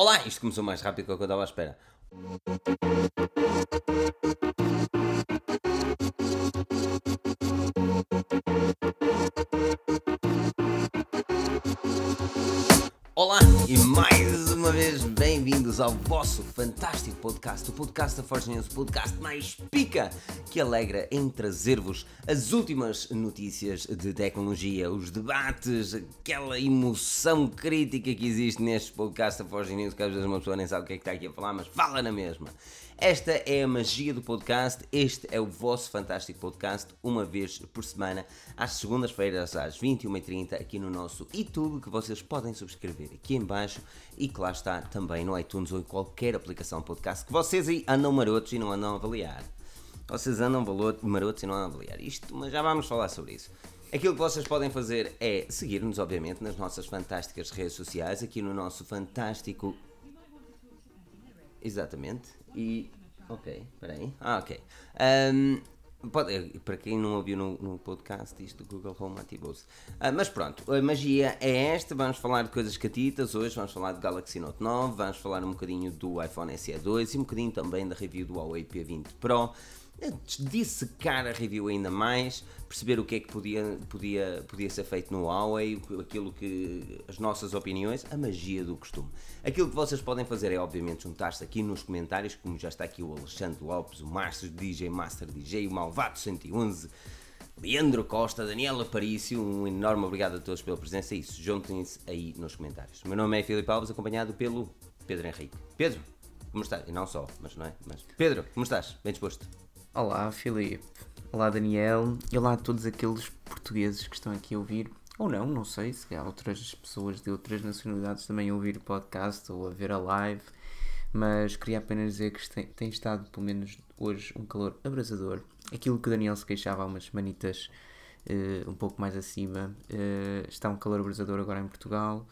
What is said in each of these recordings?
Olá! Isto começou mais rápido do que eu estava à espera. Vez bem-vindos ao vosso fantástico podcast, o podcast da Forge News, o podcast mais pica que alegra em trazer-vos as últimas notícias de tecnologia, os debates, aquela emoção crítica que existe neste podcast da Forge News, que às vezes uma pessoa nem sabe o que é que está aqui a falar, mas fala na mesma. Esta é a magia do podcast. Este é o vosso fantástico podcast, uma vez por semana, às segundas-feiras, às 21h30, aqui no nosso YouTube, que vocês podem subscrever aqui em baixo e que lá está também no iTunes ou em qualquer aplicação podcast que vocês aí andam marotos e não andam a avaliar. Vocês andam marotos e não andam a avaliar isto, mas já vamos falar sobre isso. Aquilo que vocês podem fazer é seguir-nos, obviamente, nas nossas fantásticas redes sociais, aqui no nosso fantástico. Exatamente. E. Ok, peraí. Ah, ok. Um, pode, para quem não ouviu no, no podcast, isto do Google Home ativou-se. Uh, mas pronto, a magia é esta. Vamos falar de coisas catitas hoje. Vamos falar do Galaxy Note 9. Vamos falar um bocadinho do iPhone SE 2 e um bocadinho também da review do Huawei P20 Pro dissecar a review ainda mais, perceber o que é que podia, podia, podia ser feito no Huawei, aquilo que. as nossas opiniões, a magia do costume. Aquilo que vocês podem fazer é, obviamente, juntar-se aqui nos comentários, como já está aqui o Alexandre Lopes, o Márcio DJ Master DJ, o Malvado 111. Leandro Costa, Daniela Parício, um enorme obrigado a todos pela presença. É isso, juntem-se aí nos comentários. O meu nome é Filipe Alves, acompanhado pelo Pedro Henrique. Pedro, como estás? E não só, mas não é? Mas Pedro, como estás? Bem disposto? Olá, Filipe. Olá, Daniel. E olá a todos aqueles portugueses que estão aqui a ouvir. Ou não, não sei, se há outras pessoas de outras nacionalidades também a ouvir o podcast ou a ver a live. Mas queria apenas dizer que tem, tem estado, pelo menos hoje, um calor abrasador. Aquilo que o Daniel se queixava há umas semanitas uh, um pouco mais acima. Uh, está um calor abrasador agora em Portugal.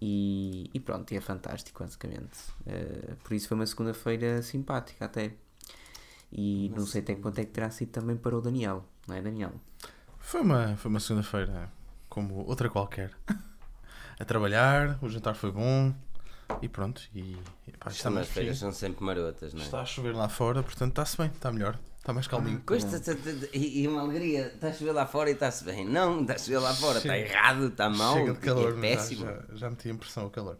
E, e pronto, e é fantástico, basicamente. Uh, por isso foi uma segunda-feira simpática até. E Mas, não sei até quanto é que terá sido também para o Daniel, não é, Daniel? Foi uma, foi uma segunda-feira como outra qualquer. a trabalhar, o jantar foi bom e pronto. E, pá, está mais feiras são sempre marotas, não é? Está a chover lá fora, portanto está-se bem, está melhor. Está mais calminho. Ah, custa e, e uma alegria, está a chover lá fora e está-se bem. Não, está a chover lá fora, está errado, está mal, chega de calor, é péssimo. Já, já, já meti impressão o calor.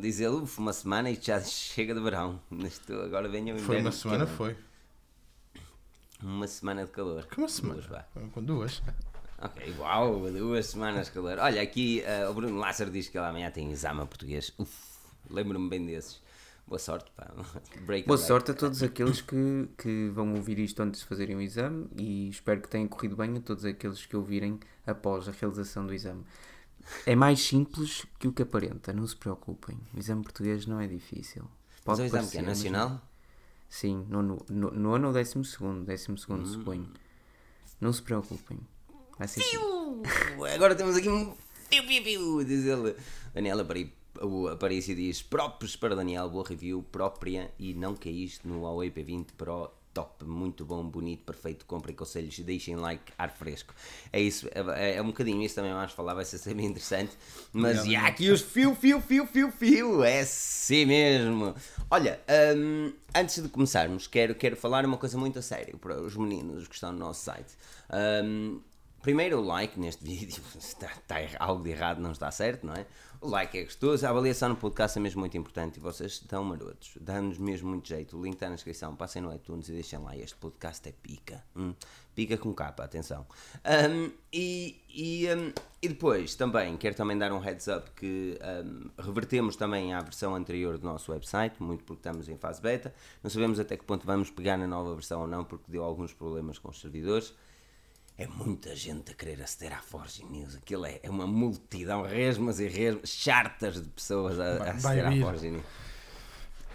Dizer, uff, uma semana e já chega de verão. Isto, agora venha o inverno. Foi uma semana, foi. Uma semana de calor. Que uma semana? Duas, Com duas. Ok, uau, duas semanas de calor. Olha, aqui uh, o Bruno Lázaro diz que ele amanhã tem exame português. Uf, lembro-me bem desses. Boa sorte, pá. Break Boa sorte a todos aqueles que, que vão ouvir isto antes de fazerem o exame e espero que tenha corrido bem a todos aqueles que ouvirem após a realização do exame. É mais simples que o que aparenta, não se preocupem. O exame português não é difícil. Pode Mas o exame que é nacional? Sim, nono, nono ou décimo segundo, décimo segundo hum. suponho. Não se preocupem. Vai ser Agora temos aqui um fiu, fiu, fiu, diz ele. Daniela Aparício diz, próprios para Daniel, boa review, própria e não caíste no Huawei P20 Pro top, muito bom, bonito, perfeito. Comprem conselhos, deixem like, ar fresco. É isso, é, é um bocadinho isso também vamos falar, vai ser sempre interessante. Mas e há aqui os fio, fio, fio, fio, fio, é assim mesmo. Olha, um, antes de começarmos, quero, quero falar uma coisa muito a sério para os meninos que estão no nosso site. Um, primeiro o like neste vídeo, está, está algo de errado, não está certo, não é? O like é gostoso, a avaliação no podcast é mesmo muito importante e vocês estão marotos, dá-nos mesmo muito jeito. O link está na descrição, passem no iTunes e deixem lá. Este podcast é pica, hum? pica com capa, atenção. Um, e, e, um, e depois também quero também dar um heads up que um, revertemos também à versão anterior do nosso website, muito porque estamos em fase beta. Não sabemos até que ponto vamos pegar na nova versão ou não, porque deu alguns problemas com os servidores é muita gente a querer aceder à Forge News. Aquilo é, é uma multidão, resmas e resmas, chartas de pessoas a, a aceder à Forge News.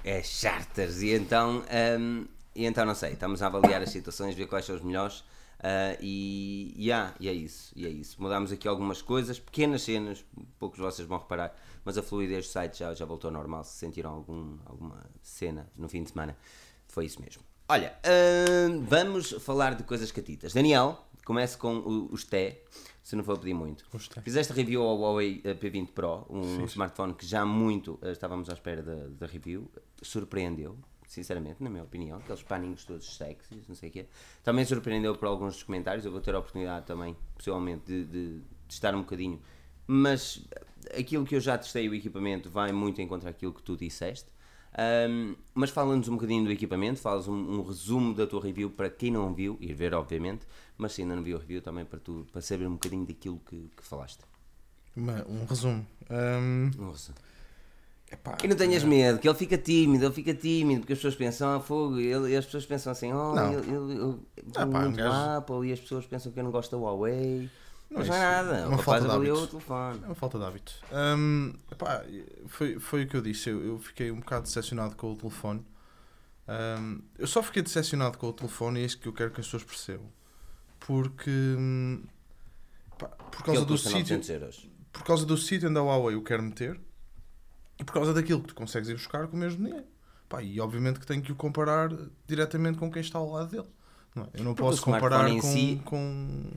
É chartas. E então, um, e então, não sei, estamos a avaliar as situações, ver quais são os melhores. Uh, e, yeah, e é isso, e é isso. Mudámos aqui algumas coisas, pequenas cenas, poucos de vocês vão reparar, mas a fluidez do site já, já voltou ao normal. Se sentiram algum, alguma cena no fim de semana, foi isso mesmo. Olha, uh, vamos falar de coisas catitas. Daniel, Comece com o- os T, se não for pedir muito. Fizeste review ao Huawei eh, P20 Pro, um smartphone que já muito eh, estávamos à espera da, review. Surpreendeu, sinceramente, na minha opinião. Aqueles paninhos todos sexys, não sei o quê. Também surpreendeu por alguns dos comentários. Eu vou ter a oportunidade também, possivelmente, de, de testar um bocadinho. Mas eh, aquilo que eu já testei, o equipamento, vai muito em contra aquilo que tu disseste. Ahm, mas fala-nos um bocadinho do equipamento, falas um, um resumo da tua review para quem não viu, ir ver obviamente, mas se ainda não viu a review também para, tu, para saber um bocadinho daquilo que, que falaste. Uma- um resumo. Hum, Nossa. epá, E não tenhas medo, que ele fica tímido, ele fica tímido, porque as pessoas pensam, ah, fogo, ele, e as pessoas pensam assim, oh, Não. ele, ele, ele Ah, pá, muito um gajo- Apple, e as pessoas pensam que eu não gosto da Huawei. Não mas é não é nada, é o uma rapaz falta de avaliou o telefone. É uma falta de hábito. Hum, epá, foi, foi o que eu disse. Eu, eu fiquei um bocado decepcionado com o telefone. Hum, eu só fiquei decepcionado com o telefone e é isso que eu quero que as pessoas percebam. Porque. hum, epá, por Porque causa do sítio. 900 euros. Por causa do sítio onde a Huawei eu quero meter e por causa daquilo que tu consegues ir buscar com o mesmo dinheiro. Pá, e obviamente que tenho que o comparar diretamente com quem está ao lado dele. Não é? Eu não Porque posso o comparar com, si- com,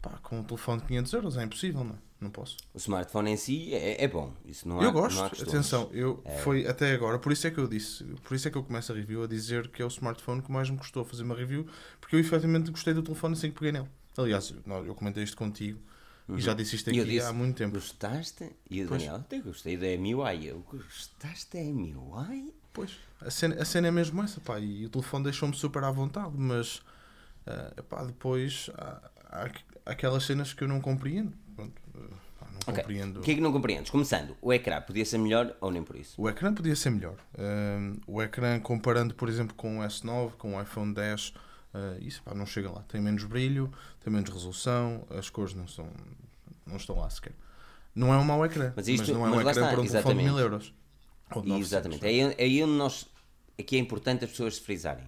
pá, com um telefone de 500 euros. É impossível, não é? Não posso. O smartphone em si é, é bom, isso não há eu não há gosto, atenção, eu foi até agora, por isso é que eu disse, por isso é que eu começo a review a dizer que é o smartphone que mais me custou fazer uma review, porque eu efetivamente gostei do telefone assim que peguei nele. Aliás, eu, eu comentei isto contigo e já disse isto Uhum. Eu aqui disse, há muito tempo. Gostaste? E o. Daniel, até gostei da MUI. Eu gostaste da MUI? Pois, a cena, a cena é mesmo essa, pá, e o telefone deixou-me super à vontade, mas pá, depois há, há aquelas cenas que eu não compreendo. Pronto, não Ok. compreendo. O que é que não compreendes? Começando, o ecrã podia ser melhor ou nem por isso? O ecrã podia ser melhor. Ah, o ecrã, comparando, por exemplo, com o S9, com o iPhone 10, ah, isso pá, não chega lá. Tem menos brilho, tem menos resolução, as cores não, são, não estão lá sequer. Não é um mau ecrã, Mas mas, isto- não é um mas lá ecrã está, para um telefone de exatamente. 1000 euros. Ou de 900, Exatamente. é? Aí, é aí onde nós. Aqui é importante as pessoas se frisarem.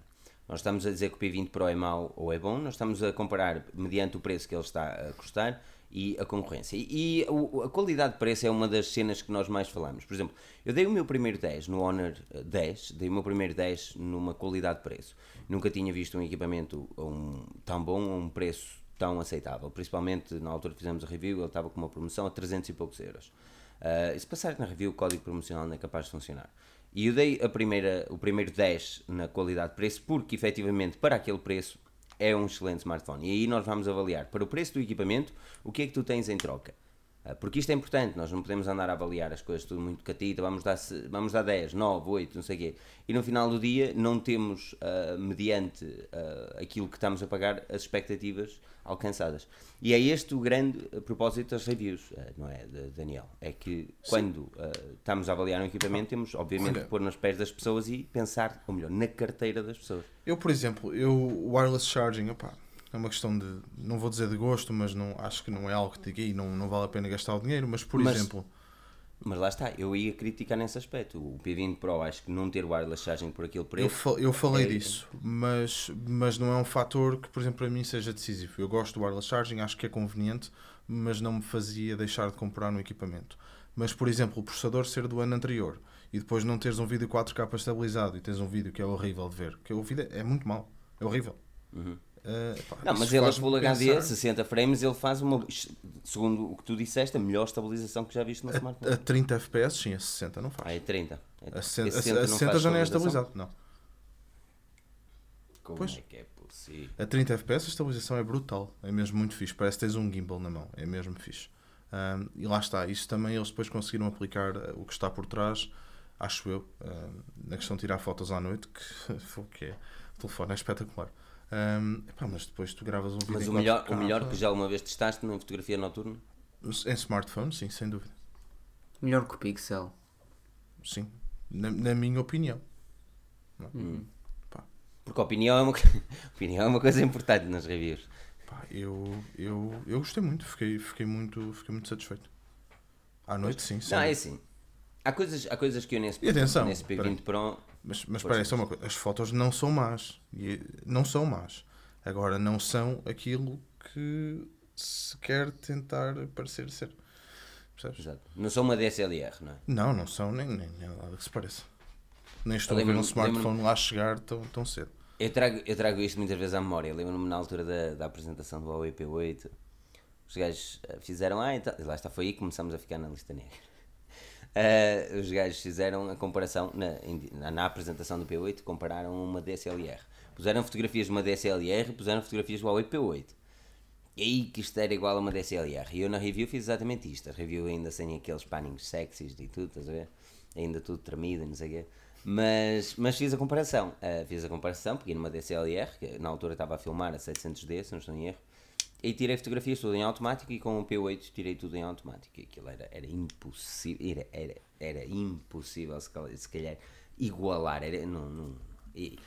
Nós estamos a dizer que o P20 Pro é mau ou é bom, nós estamos a comparar mediante o preço que ele está a custar e a concorrência. E, a qualidade de preço é uma das cenas que nós mais falamos. Por exemplo, eu dei o meu primeiro 10 no Honor eh, 10, dei o meu primeiro 10 numa qualidade de preço. Nunca tinha visto um equipamento um, tão bom a um preço tão aceitável. Principalmente na altura que fizemos a review, ele estava com uma promoção a 300 e poucos euros. Uh, e se passar na review, o código promocional não é capaz de funcionar. E eu dei a primeira, o primeiro 10 na qualidade de preço, porque efetivamente para aquele preço é um excelente smartphone. E aí nós vamos avaliar para o preço do equipamento o que é que tu tens em troca. Uh, porque isto é importante, nós não podemos andar a avaliar as coisas tudo muito catita, vamos dar, vamos dar 10, 9, 8, não sei o quê. E no final do dia não temos, uh, mediante uh, aquilo que estamos a pagar, as expectativas alcançadas. E é este o grande propósito das reviews, uh, não é, Daniel? É que quando uh, estamos a avaliar um equipamento, temos obviamente Olha- que pôr nos pés das pessoas e pensar, ou melhor, na carteira das pessoas. Eu, por exemplo, eu wireless charging, opá, é uma questão de, não vou dizer de gosto, mas não, acho que não é algo que diga "Ih, não, não vale a pena gastar o dinheiro, mas por Mas- exemplo, Mas lá está, eu ia criticar nesse aspecto. O P20 Pro, acho que não ter wireless charging por aquele eu, preço. fa- eu falei é- disso, mas, mas não é um fator que, por exemplo, para mim seja decisivo. Eu gosto do wireless charging, acho que é conveniente, mas não me fazia deixar de comprar no equipamento. Mas, por exemplo, o processador ser do ano anterior e depois não teres um vídeo 4K estabilizado e tens um vídeo que é horrível de ver, que o vídeo é muito mau, é horrível. Eh, pá, Não, mas ele a Full HD, pensar- 60 frames, ele faz uma, segundo o que tu disseste, a melhor estabilização que já viste no smartphone. A 30 FPS, sim, a 60 não faz. Ah, é 30. É- A 60, esse a 60 não 60 faz já não é estabilizado, não. Como Pois. é que é possível? A 30 FPS a estabilização é brutal, é mesmo muito fixe. Parece que tens um gimbal na mão, é mesmo fixe. Ahm, e lá está, isso também eles depois conseguiram aplicar eh, o que está por trás, acho eu, ahm, na questão de tirar fotos à noite, que que é. O telefone é espetacular. Ahm, epá, mas depois tu gravas um vídeo Mas o melhor, 4K, o melhor que já uma vez testaste na fotografia noturna? Em smartphone, sim, sem dúvida. Melhor que o Pixel. Sim, na, na minha opinião. Porque a opinião é uma, opinião é uma coisa importante nas reviews. Pá, eu, eu, eu gostei muito, fiquei, fiquei muito, fiquei muito satisfeito. À noite, sim. Não, é assim. Há coisas, há coisas que eu nesse, E atenção, nesse P20 peraí. Pro. Mas, mas espera aí, só uma coisa. As fotos não são más. Não são más. Agora, não são aquilo que se quer tentar parecer ser. Percebes? Exato. Não sou uma DSLR, não é? Não, não são nem, nem, nem nada que se pareça. Nem estou a ver um smartphone lá chegar tão, tão cedo. Eu trago, eu trago isto muitas vezes à memória. Lembro-me na altura da, da apresentação do Huawei P8. Os gajos eh, fizeram. Ah, então, lá está, foi aí que começamos a ficar na lista negra. Eh, os gajos fizeram a comparação na, na, apresentação do P8, compararam uma DSLR. Puseram fotografias de uma DSLR, puseram fotografias do Huawei P8. E aí que isto era igual a uma DSLR. E eu na review fiz exatamente isto. A review ainda sem aqueles pannings sexys e tudo, estás a ver? Ainda tudo tremido e não sei o quê. Mas, mas fiz a comparação. Ah, fiz a comparação, peguei numa DSLR, que na altura estava a filmar a 700D, se não estou em erro. E tirei fotografias tudo em automático e com o P8 tirei tudo em automático. Aquilo era, era impossível, era, era, era impossível se calhar, se calhar igualar. Era, não, não, e,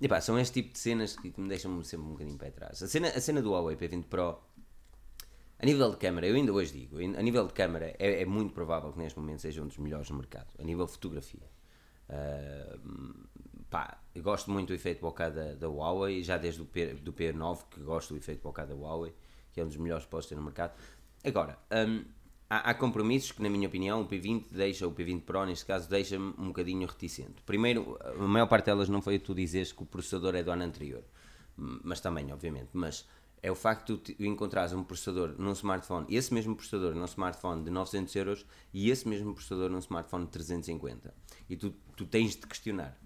e pá, são este tipo de cenas que me deixam sempre um bocadinho para trás. A cena, a cena do Huawei P20 Pro, a nível de câmara, eu ainda hoje digo, a nível de câmara é, é muito provável que neste momento seja um dos melhores no mercado. A nível de fotografia. Ah, pá, gosto muito do efeito bokeh da, da Huawei, já desde o P, do P9 que gosto do efeito bokeh da Huawei, que é um dos melhores que posso ter no mercado. Agora, hum, há, há compromissos que, na minha opinião, o P20 deixa, o P20 Pro, neste caso, deixa-me um bocadinho reticente. Primeiro, a maior parte delas não foi o tu dizes que o processador é do ano anterior, Hum, mas também, obviamente, mas é o facto de encontrares um processador num smartphone, esse mesmo processador num smartphone de 900 euros e esse mesmo processador num smartphone de 350. E tu, tu tens de questionar.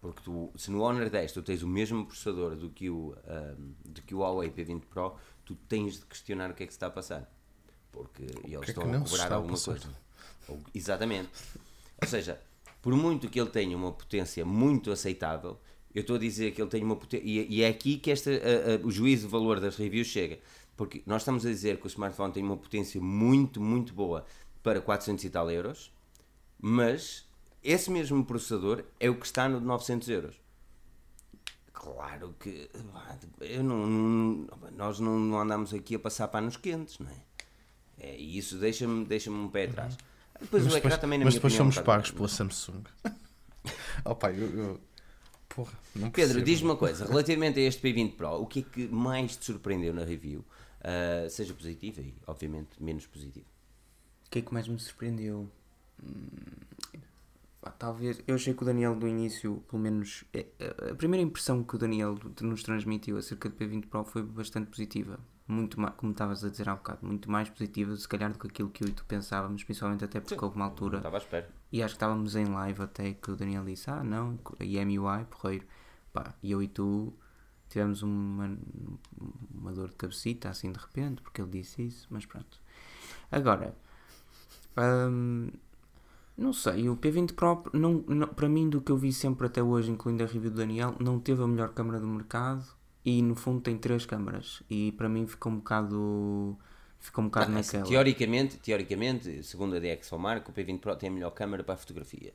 Porque tu, se no Honor 10 tu tens o mesmo processador do que o, ahm, do que o Huawei P20 Pro, tu tens de questionar o que é que se está a passar. Porque eles que é estão a não se cobrar a alguma passar? coisa. Ou- exatamente. Ou seja, por muito que ele tenha uma potência muito aceitável, eu estou a dizer que ele tem uma potência. E, e é aqui que esta, a- a- o juízo de valor das reviews chega. Porque nós estamos a dizer que o smartphone tem uma potência muito, muito boa para 400 e tal euros, mas esse mesmo processador é o que está no de 900 euros. Claro que pá, eu não, não- nós não, não andamos aqui a passar panos quentes, não é? é e isso deixa-me deixa um pé atrás. Depois Mas depois, também na mas minha depois opinião, somos é um pagos pela Samsung. oh pai, eu, eu- Porra, não Pedro, diz-me uma coisa, relativamente a este P20 Pro, o que é que mais te surpreendeu na review? Ah, seja positivo e, obviamente, menos positivo. O que é que mais me surpreendeu? Hum, pá, talvez. Eu achei que o Daniel do início, pelo menos. é- A primeira impressão que o Daniel nos transmitiu acerca do P20 Pro foi bastante positiva. Muito mais, como estavas a dizer há bocado, muito mais positiva, se calhar, do que aquilo que eu e tu pensávamos, principalmente até porque houve uma altura. estava à espera. E acho que estávamos em live até que o Daniel disse: Ah, não, a MUI, porreiro. Pá, e eu e tu tivemos uma, uma dor de cabecita assim de repente, porque ele disse isso, mas pronto. Agora, hum, não sei, o P20 Pro, não, não- para mim, do que eu vi sempre até hoje, incluindo a review do Daniel, não teve a melhor câmera do mercado e no fundo tem três câmaras. E para mim ficou um bocado. Ficou um bocado Ah, naquela. teoricamente, teoricamente, segundo a DxOMark, o P20 Pro tem a melhor câmera para a fotografia.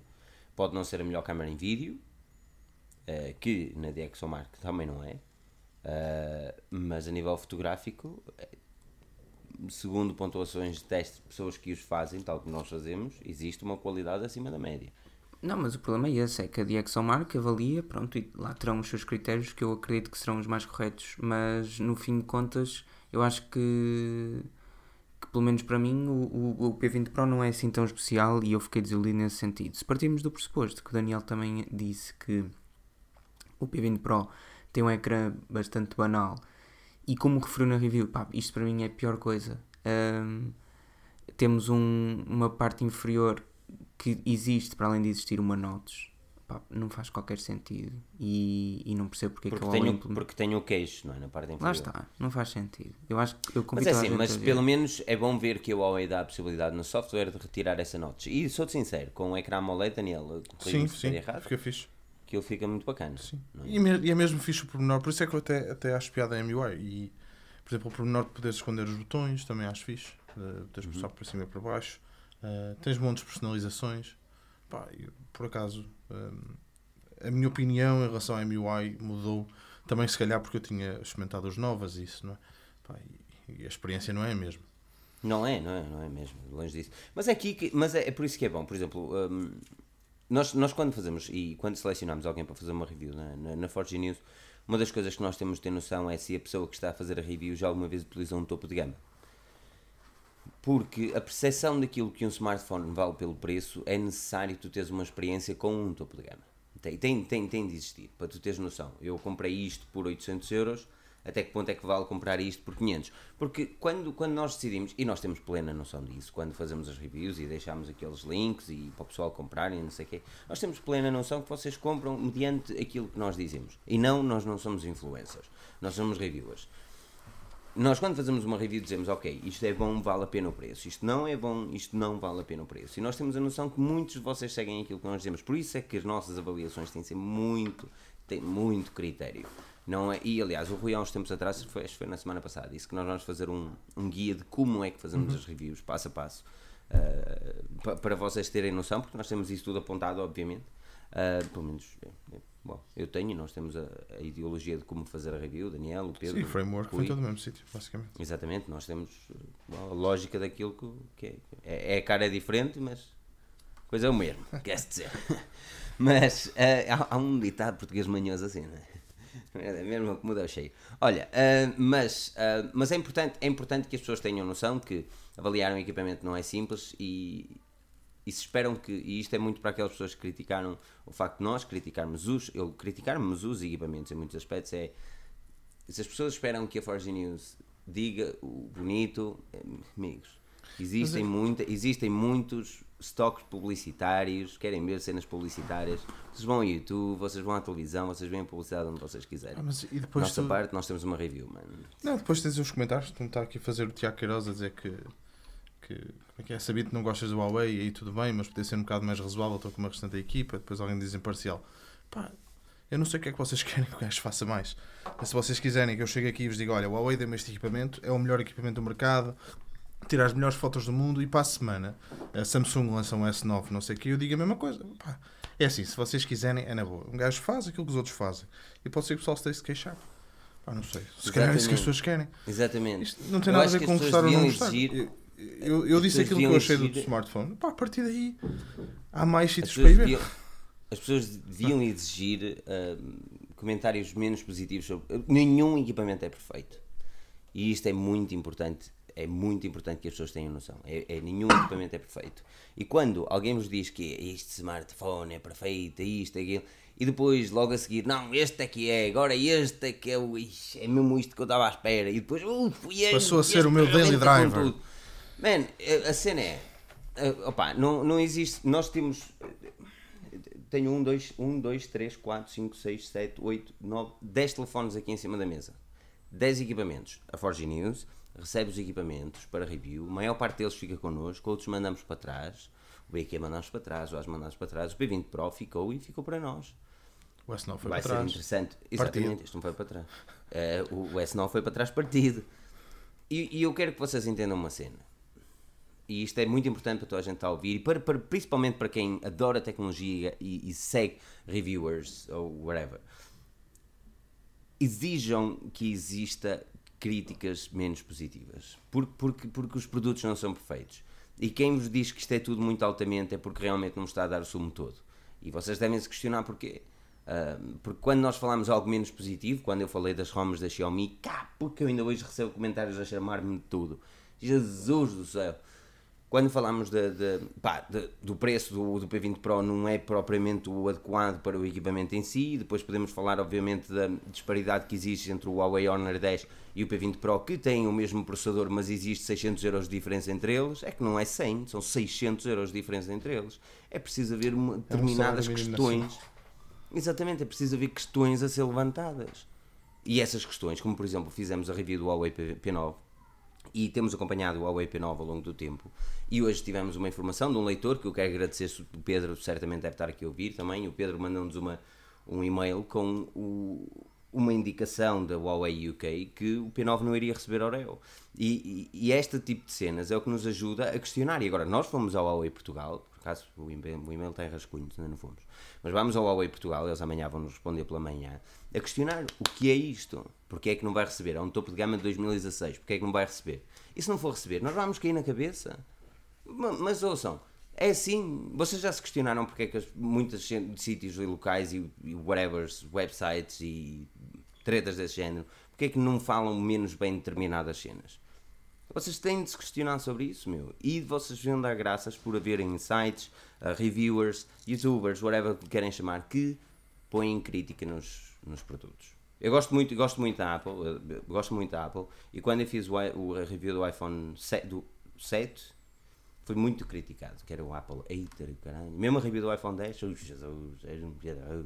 Pode não ser a melhor câmera em vídeo, eh, que na DxOMark também não é, eh, mas a nível fotográfico, eh, segundo pontuações de teste de pessoas que os fazem, tal como nós fazemos, existe uma qualidade acima da média. Não, mas o problema é esse, é que a DxOMark avalia, pronto, e lá terão os seus critérios que eu acredito que serão os mais corretos, mas no fim de contas eu acho que, que pelo menos para mim o, o, o P20 Pro não é assim tão especial e eu fiquei desiludido nesse sentido. Se partirmos do pressuposto que o Daniel também disse que o P20 Pro tem um ecrã bastante banal e como referiu na review, pá, isto para mim é a pior coisa. Ahm, temos um- uma parte inferior que existe para além de existir uma notes. Pá, não faz qualquer sentido e, e não percebo porque, é Porque que o tem, Huawei o, implement- porque tem o queixo, não é? Na parte inferior. Lá está, não faz sentido. Eu acho que eu Mas é assim, mas pelo menos é bom ver que a Huawei dá a possibilidade no software de retirar essa notch. E sou-te sincero, com o ecrã AMOLED, Daniel, Sim, sim, errado, fica fixe. Aquilo fica muito bacana. não é? E, me- e é mesmo fixe o pormenor, por isso é que eu até, até acho piada a MUI. E, por exemplo, o pormenor de poderes esconder os botões também acho fixe. Uh, poderes Uhum. passar para cima e para baixo. Uh, tens montes de personalizações. Pá, e, por acaso, um, a minha opinião em relação à MUI mudou também, se calhar, porque eu tinha experimentado as novas e isso, não é? Pá, e, e a experiência não é a mesma. Não é, não é, não é mesmo, longe disso. Mas é aqui que, mas é, é por isso que é bom, por exemplo, hum, nós, nós quando fazemos e quando selecionamos alguém para fazer uma review na, na, na Forge News, uma das coisas que nós temos de ter noção é se a pessoa que está a fazer a review já alguma vez utilizou um topo de gama. Porque a percepção daquilo que um smartphone vale pelo preço é necessário tu teres uma experiência com um topo de gama. Tem, tem, tem, tem de existir, para tu teres noção. Eu comprei isto por 800 euros, até que ponto é que vale comprar isto por 500? Porque quando, quando nós decidimos, e nós temos plena noção disso, quando fazemos as reviews e deixamos aqueles links e para o pessoal comprarem, não sei o quê, nós temos plena noção que vocês compram mediante aquilo que nós dizemos. E não, nós não somos influencers, nós somos reviewers. Nós quando fazemos uma review dizemos, ok, isto é bom, vale a pena o preço, isto não é bom, isto não vale a pena o preço. E nós temos a noção que muitos de vocês seguem aquilo que nós dizemos, por isso é que as nossas avaliações têm ser muito, têm muito critério. Não é, e aliás, o Rui há uns tempos atrás, foi, acho que foi na semana passada, disse que nós vamos fazer um, um guia de como é que fazemos as reviews, passo a passo, uh, pa- para vocês terem noção, porque nós temos isso tudo apontado, obviamente. Uh, pelo menos, é, é, bom, eu tenho nós temos a, a ideologia de como fazer a review, o Daniel, o Pedro. Sim, o framework foi todo no mesmo sítio, basicamente. Exatamente, nós temos a lógica daquilo que, que é, é. A cara é diferente, mas coisa é o mesmo, quer-se dizer. Mas uh, há, há um ditado português manhoso assim, não é? É mesmo que muda o cheio. Olha, uh, mas, uh, mas é, importante, é importante que as pessoas tenham noção que avaliar um equipamento não é simples e, e se esperam que, e isto é muito para aquelas pessoas que criticaram o facto de nós criticarmos os, eu criticarmos os equipamentos em muitos aspectos é se as pessoas esperam que a Forge News diga o bonito, amigos, existem, muita, existem muitos estoques publicitários, querem ver cenas publicitárias, vocês vão ao YouTube, vocês vão à televisão, vocês veem a publicidade onde vocês quiserem. Ah, mas nossa tu- parte, nós temos uma review, mano. Não, depois tens os comentários, tu está aqui a fazer o Tiago Queiroz a dizer que, que como é que é, sabido que não gostas do Huawei e aí tudo bem, mas podia ser um bocado mais razoável, estou com uma restante da equipa, depois alguém diz imparcial. Pá, eu não sei o que é que vocês querem que o gajo faça mais. Mas se vocês quiserem que eu chegue aqui e vos diga, olha, o Huawei deu-me este equipamento, é o melhor equipamento do mercado, tira as melhores fotos do mundo e para a semana a Samsung lança um S9, não sei o que, eu digo a mesma coisa. Pá, é assim, se vocês quiserem, é na boa. Um gajo faz aquilo que os outros fazem. E pode ser que o pessoal esteja se queixar. Pá, não sei. Se calhar é isso que as pessoas querem. Exatamente. Isto não tem Eu nada a ver com gostar ou não gostar. Eu, eu, eu disse aquilo que eu achei do exigir- smartphone. Pá, a partir daí há mais sítios para ir ver. deviam, as pessoas deviam exigir ah, comentários menos positivos sobre. Nenhum equipamento é perfeito. E isto é muito importante. É muito importante que as pessoas tenham noção. É, é- nenhum equipamento é perfeito. E quando alguém vos diz que este smartphone é perfeito, é isto, é aquilo, e depois logo a seguir, não, este é que é, agora este é que é o. ixi, É mesmo isto que eu estava à espera. E depois, uh, fui Passou a ser o meu daily driver. tudo. Man, a cena é. Opa, não, não existe. Nós temos. Tenho um, dois, um, dois, três, quatro, cinco, seis, sete, oito, nove, dez telefones aqui em cima da mesa. Dez equipamentos. A Forge News recebe os equipamentos para review. A maior parte deles fica connosco, outros mandamos para trás. O BQ mandamos para trás, o AS mandamos para trás. O P20 Pro ficou e ficou para nós. O S9 foi Vai para ser trás. interessante. Exatamente, Partido. isto não foi para trás. Eh, o, o S9 foi para trás partido. E, e eu quero que vocês entendam uma cena. E isto é muito importante para toda a gente estar a ouvir, e para, para- principalmente para quem adora tecnologia e, e segue reviewers ou whatever. Exijam que exista críticas menos positivas. Porque, porque, porque os produtos não são perfeitos. E quem vos diz que isto é tudo muito altamente é porque realmente não está a dar o sumo todo. E vocês devem se questionar porquê. Ah, porque quando nós falamos algo menos positivo, quando eu falei das ROMs da Xiaomi, cá, porque eu ainda hoje recebo comentários a chamar-me de tudo. Jesus do céu! Quando falamos de, de- pá, de- do preço do, do P20 Pro, não é propriamente o adequado para o equipamento em si. Depois podemos falar, obviamente, da disparidade que existe entre o Huawei Honor 10 e o P20 Pro, que têm o mesmo processador, mas existe 600 euros de diferença entre eles. É que não é 100, são 600 euros de diferença entre eles. É preciso haver uma- determinadas salário mínimo questões. Exatamente, é preciso haver questões a ser levantadas. E essas questões, como por exemplo fizemos a review do Huawei P- P9 e temos acompanhado o Huawei P9 ao longo do tempo e hoje tivemos uma informação de um leitor que eu quero agradecer, o Pedro certamente deve estar aqui a ouvir também, o Pedro mandou-nos uma, um e-mail com o- uma indicação da Huawei UK que o P9 não iria receber Oreo. E, e, e este tipo de cenas é o que nos ajuda a questionar. E agora, nós fomos ao Huawei Portugal, por acaso o e-mail, o e-mail está em rascunhos, ainda não fomos, mas vamos ao Huawei Portugal, eles amanhã vão nos responder pela manhã, a questionar o que é isto, porque é que não vai receber, é um topo de gama de 2016, porque é que não vai receber? E se não for receber, nós vamos cair na cabeça. Ma- Mas ouçam, é assim, vocês já se questionaram porque é que muitos sítios e locais e, e whatever, websites e tretas desse género, porque é que não falam menos bem determinadas cenas? Vocês têm de se questionar sobre isso, meu. E vocês deviam dar graças por haverem sites, uh, reviewers, youtubers, whatever que querem chamar, que põem crítica nos, nos produtos. Eu gosto muito, gosto muito da Apple, eh, gosto muito da Apple, e quando eu fiz o, o review do iPhone 7, do 7 foi muito criticado, que era o Apple hater, caralho. Mesmo a review do iPhone 10, oh, Jesus, um piada-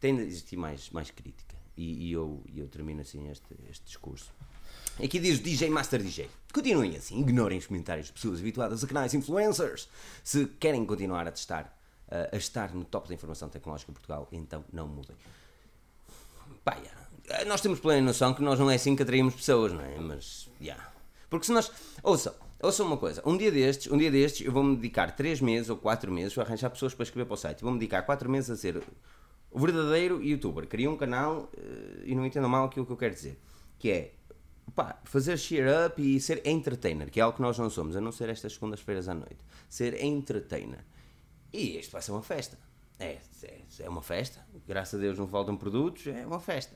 tem de existir mais, mais crítica. E, e eu, eu termino assim este, este discurso. Aqui diz DJ Master DJ. Continuem assim, ignorem os comentários de pessoas habituadas a canais influencers. Se querem continuar a testar, eh, a estar no top da informação tecnológica em Portugal, então não mudem. Pá, yeah. nós temos plena noção que nós não é assim que atraímos pessoas, não é? Mas, yeah. Porque se nós. Ouçam, ouçam uma coisa. Um dia destes, um dia destes, eu vou-me dedicar 3 meses ou 4 meses, vou arranjar pessoas para escrever para o site. Vou-me dedicar 4 meses a ser o verdadeiro youtuber. Cria um canal eh, e não entendam mal aquilo que eu quero dizer. Que é. Pá, fazer cheer up e ser entertainer, que é algo que nós não somos, a não ser estas segundas-feiras à noite. Ser entertainer. E isto vai ser uma festa. É, é, é uma festa. Graças a Deus não faltam produtos, é uma festa.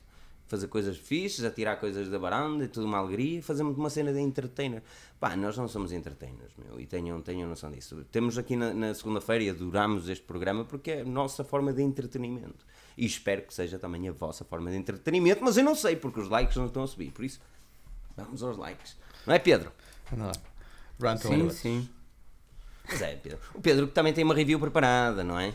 Fazer coisas fixes, atirar coisas da varanda e tudo uma alegria, fazemos uma cena de entertainer. Pá, nós não somos entertainers, meu, e tenham, tenham noção disso. Temos aqui na, na segunda-feira e adoramos este programa porque é a nossa forma de entretenimento. E espero que seja também a vossa forma de entretenimento, mas eu não sei porque os likes não estão a subir. Por isso, vamos aos likes. Não é, Pedro? Lá. Rant Sim, sim. Mas é, Pedro. O Pedro que também tem uma review preparada, não é?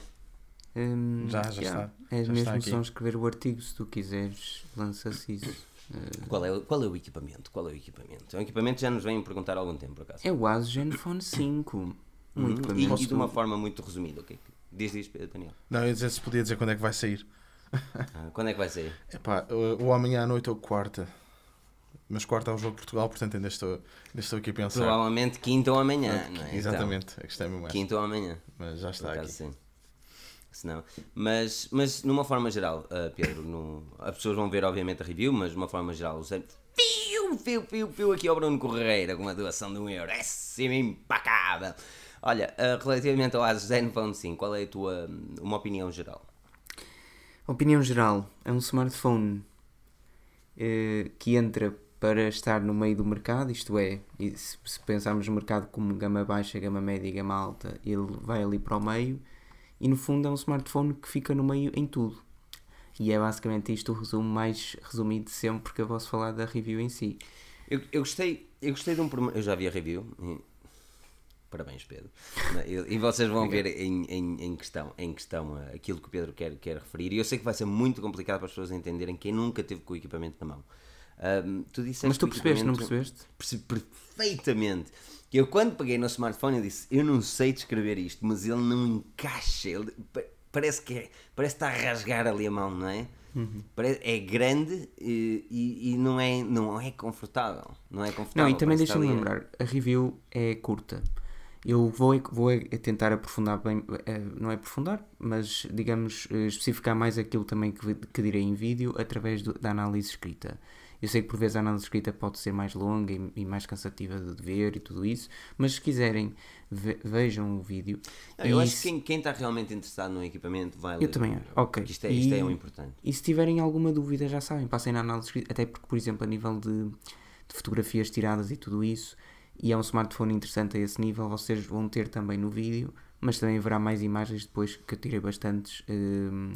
Hum, Já, já está. És Já mesmo está só escrever o artigo, se tu quiseres, lança-se isso. Eh, Qual é, o- qual é o equipamento? Qual é o equipamento? É um equipamento que já nos vêm perguntar há algum tempo, por acaso. é o Asus Zenfone 5. Um Hum, e, e de uma forma muito resumida, ok? Diz, diz, Daniel. Não, eu ia dizer se podia dizer quando é que vai sair. Ah, quando é que vai sair? Epá, ou amanhã à noite ou quarta. Mas quarta é o jogo de Portugal, portanto ainda estou, ainda estou aqui a pensar. Provavelmente quinta ou amanhã, não é? Exatamente, a questão é mesmo Então, essa. quinta ou amanhã. Mas já está aqui. sim. Se não. Mas, mas, numa forma geral, ah, Pedro, no- as pessoas vão ver, obviamente, a review, mas de uma forma geral, o Zen. Piu, piu, piu, piu, aqui ao Bruno Correira com uma doação de um euro. É sim, impacável. Olha, ah, relativamente ao Asus Zenfone 5, qual é a tua uma opinião geral? Opinião geral, é um smartphone eh, que entra para estar no meio do mercado, isto é, se, se pensarmos no mercado como gama baixa, gama média e gama alta, ele vai ali para o meio e no fundo é um smartphone que fica no meio em tudo. E é basicamente isto o resumo mais resumido de sempre que eu posso falar da review em si. Eu, eu gostei, eu gostei de um Eu já vi a review. e- Parabéns, Pedro. E vocês vão ver em, em, em questão, em questão ah, aquilo que o Pedro quer, quer referir. E eu sei que vai ser muito complicado para as pessoas entenderem quem nunca teve com o equipamento na mão. Tu disseste Mas tu percebeste, não percebeste? Percebi perfeitamente. Que eu quando peguei no smartphone eu disse, eu não sei descrever isto, mas ele não encaixa. Ele, pa- parece que é- parece que está a rasgar ali a mão, não é? Uhum. É grande e, e, e não, é, não é confortável. Não é confortável. Não, e também deixa-me lembrar, a review é curta. Eu vou, vou é tentar aprofundar bem, eh, não é aprofundar, mas digamos eh, especificar mais aquilo também que, que direi em vídeo através do- da análise escrita. Eu sei que por vezes a análise escrita pode ser mais longa e, e mais cansativa de ver e tudo isso, mas se quiserem ve- vejam o vídeo. Não, eu E acho que se- quem, quem está realmente interessado no equipamento vai ler. Eu também acho, ok. Isto é, isto é E- o importante. E se tiverem alguma dúvida, já sabem, passem na análise escrita, até porque, por exemplo, a nível de, de fotografias tiradas e tudo isso, e é um smartphone interessante a esse nível, vocês vão ter também no vídeo, mas também haverá mais imagens depois que eu tirei bastantes hum,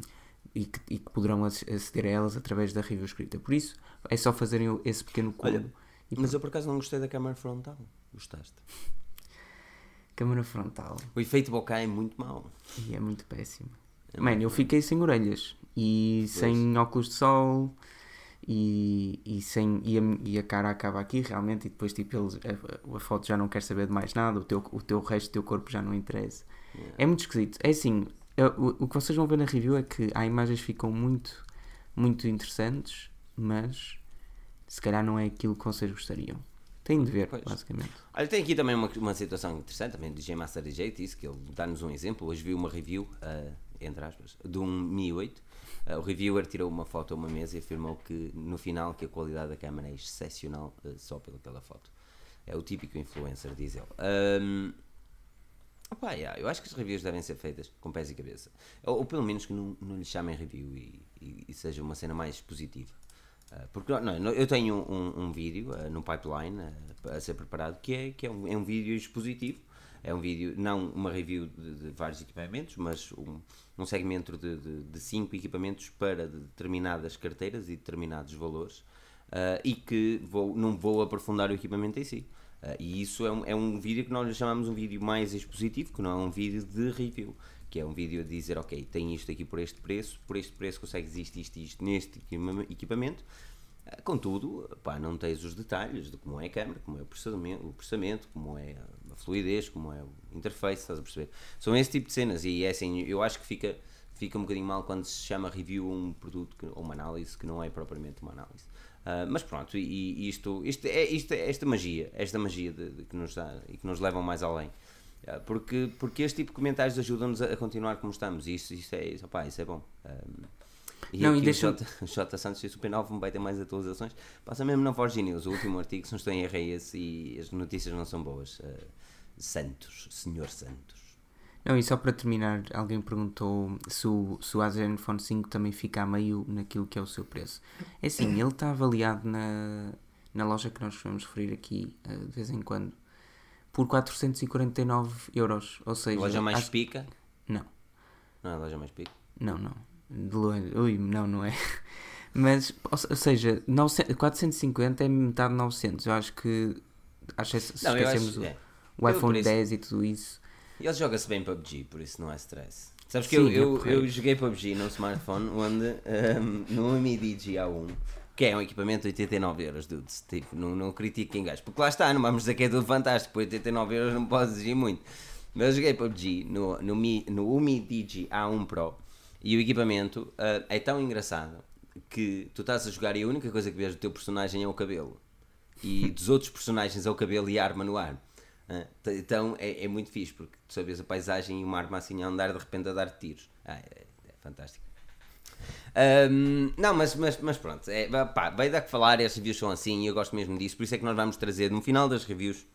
e, que, e que poderão ac- aceder a elas através da review escrita. Por isso, é só fazerem esse pequeno combo. Olha, Mas eu por acaso não gostei da câmara frontal. Gostaste? câmara frontal, O efeito bokeh é muito mau. e é muito péssimo. É Mano, eu fiquei sem orelhas e sem óculos de sol e, e, sem, e, a, e a cara acaba aqui realmente e depois tipo eles, a, a foto já não quer saber de mais nada, o teu, o teu resto do teu corpo já não interessa. É muito esquisito. É assim, o, o que vocês vão ver na review é que há imagens que ficam muito, muito interessantes, mas se calhar não é aquilo que vocês gostariam. Têm de ver, Pois. basicamente. Olha, tem aqui também uma, uma situação interessante, também do DJ Master DJ, disse que ele dá-nos um exemplo. Hoje vi uma review, ah, entre aspas, de um Mi 8. Ah, o reviewer tirou uma foto a uma mesa e afirmou que no final que a qualidade da câmera é excepcional ah, só pelaquela foto. É o típico influencer, diz ele. Ahm, opá, yeah, eu acho que as reviews devem ser feitas com pés e cabeça. Ou, ou pelo menos que não, não lhe chamem review e, e- e seja uma cena mais positiva. Ah, porque não, não, eu tenho um, um vídeo ah, no pipeline ah, a ser preparado que é, que é, um, é um vídeo expositivo É um vídeo, não uma review de, de vários equipamentos, mas um, um segmento de, de, de cinco equipamentos para determinadas carteiras e determinados valores uh, e que vou, não vou aprofundar o equipamento em si. Uh, e isso é um, é um vídeo que nós chamamos um vídeo mais expositivo, que não é um vídeo de review, que é um vídeo a dizer, ok, tem isto aqui por este preço, por este preço consegues isto, isto, isto neste equipamento, uh, contudo, pá, não tens os detalhes de como é a câmera, como é o processamento, o processamento como é a fluidez, como é o interface, estás a perceber? São esse tipo de cenas e é assim, eu acho que fica, fica um bocadinho mal quando se chama review um produto ou uma análise que não é propriamente uma análise. Uh, mas pronto, e, e isto, isto, é, isto é esta magia, esta magia de, de, que nos dá e que nos levam mais além. Uh, porque, porque este tipo de comentários ajudam-nos a, continuar como estamos e isso, isso, é, isso, isso é bom. Uh, e não, e deixa... o, J, Santos e o Super 9 vai ter mais atualizações. Passa mesmo na Forge News, o último artigo, se não estou em erro é esse e as notícias não são boas. Santos, Senhor Santos. Não, e só para terminar, alguém perguntou se o, se o Zenfone 5 também fica a meio naquilo que é o seu preço. É assim, ele está avaliado na, na loja que nós vamos referir aqui uh, de vez em quando por 449 euros. Ou seja, loja mais acho... pica? Não. Não é a loja mais pica? Não, não. De longe. Ui, não, não é. Mas, ou seja, 900, 450 é metade de 900. Eu acho que. Acho que se não, esquecemos acho, é. o, o iPhone 10 e tudo isso. E ele joga-se bem PUBG, por isso não é stress. Sabes que Sim, eu, eu, eu, joguei PUBG no smartphone onde um, no Mi A1 que é um equipamento de 89 euros, dude. Tipo, não, não critico quem gasto. Porque lá está, não vamos dizer que é tudo fantástico. Por 89 euros não posso exigir muito. Mas eu joguei PUBG no, no, Mi, no Umi Digi A1 Pro e o equipamento uh, é tão engraçado que tu estás a jogar e a única coisa que vês do teu personagem é o cabelo. E dos outros personagens é o cabelo e a arma no ar. Ah, então é, é, muito fixe porque tu sabes a paisagem e uma arma assim a andar de repente a dar tiros. Ah, é, é fantástico. Um, não, mas, mas, mas pronto, é, pá, vai dar que falar, as reviews são assim e eu gosto mesmo disso, por isso é que nós vamos trazer no final das reviews,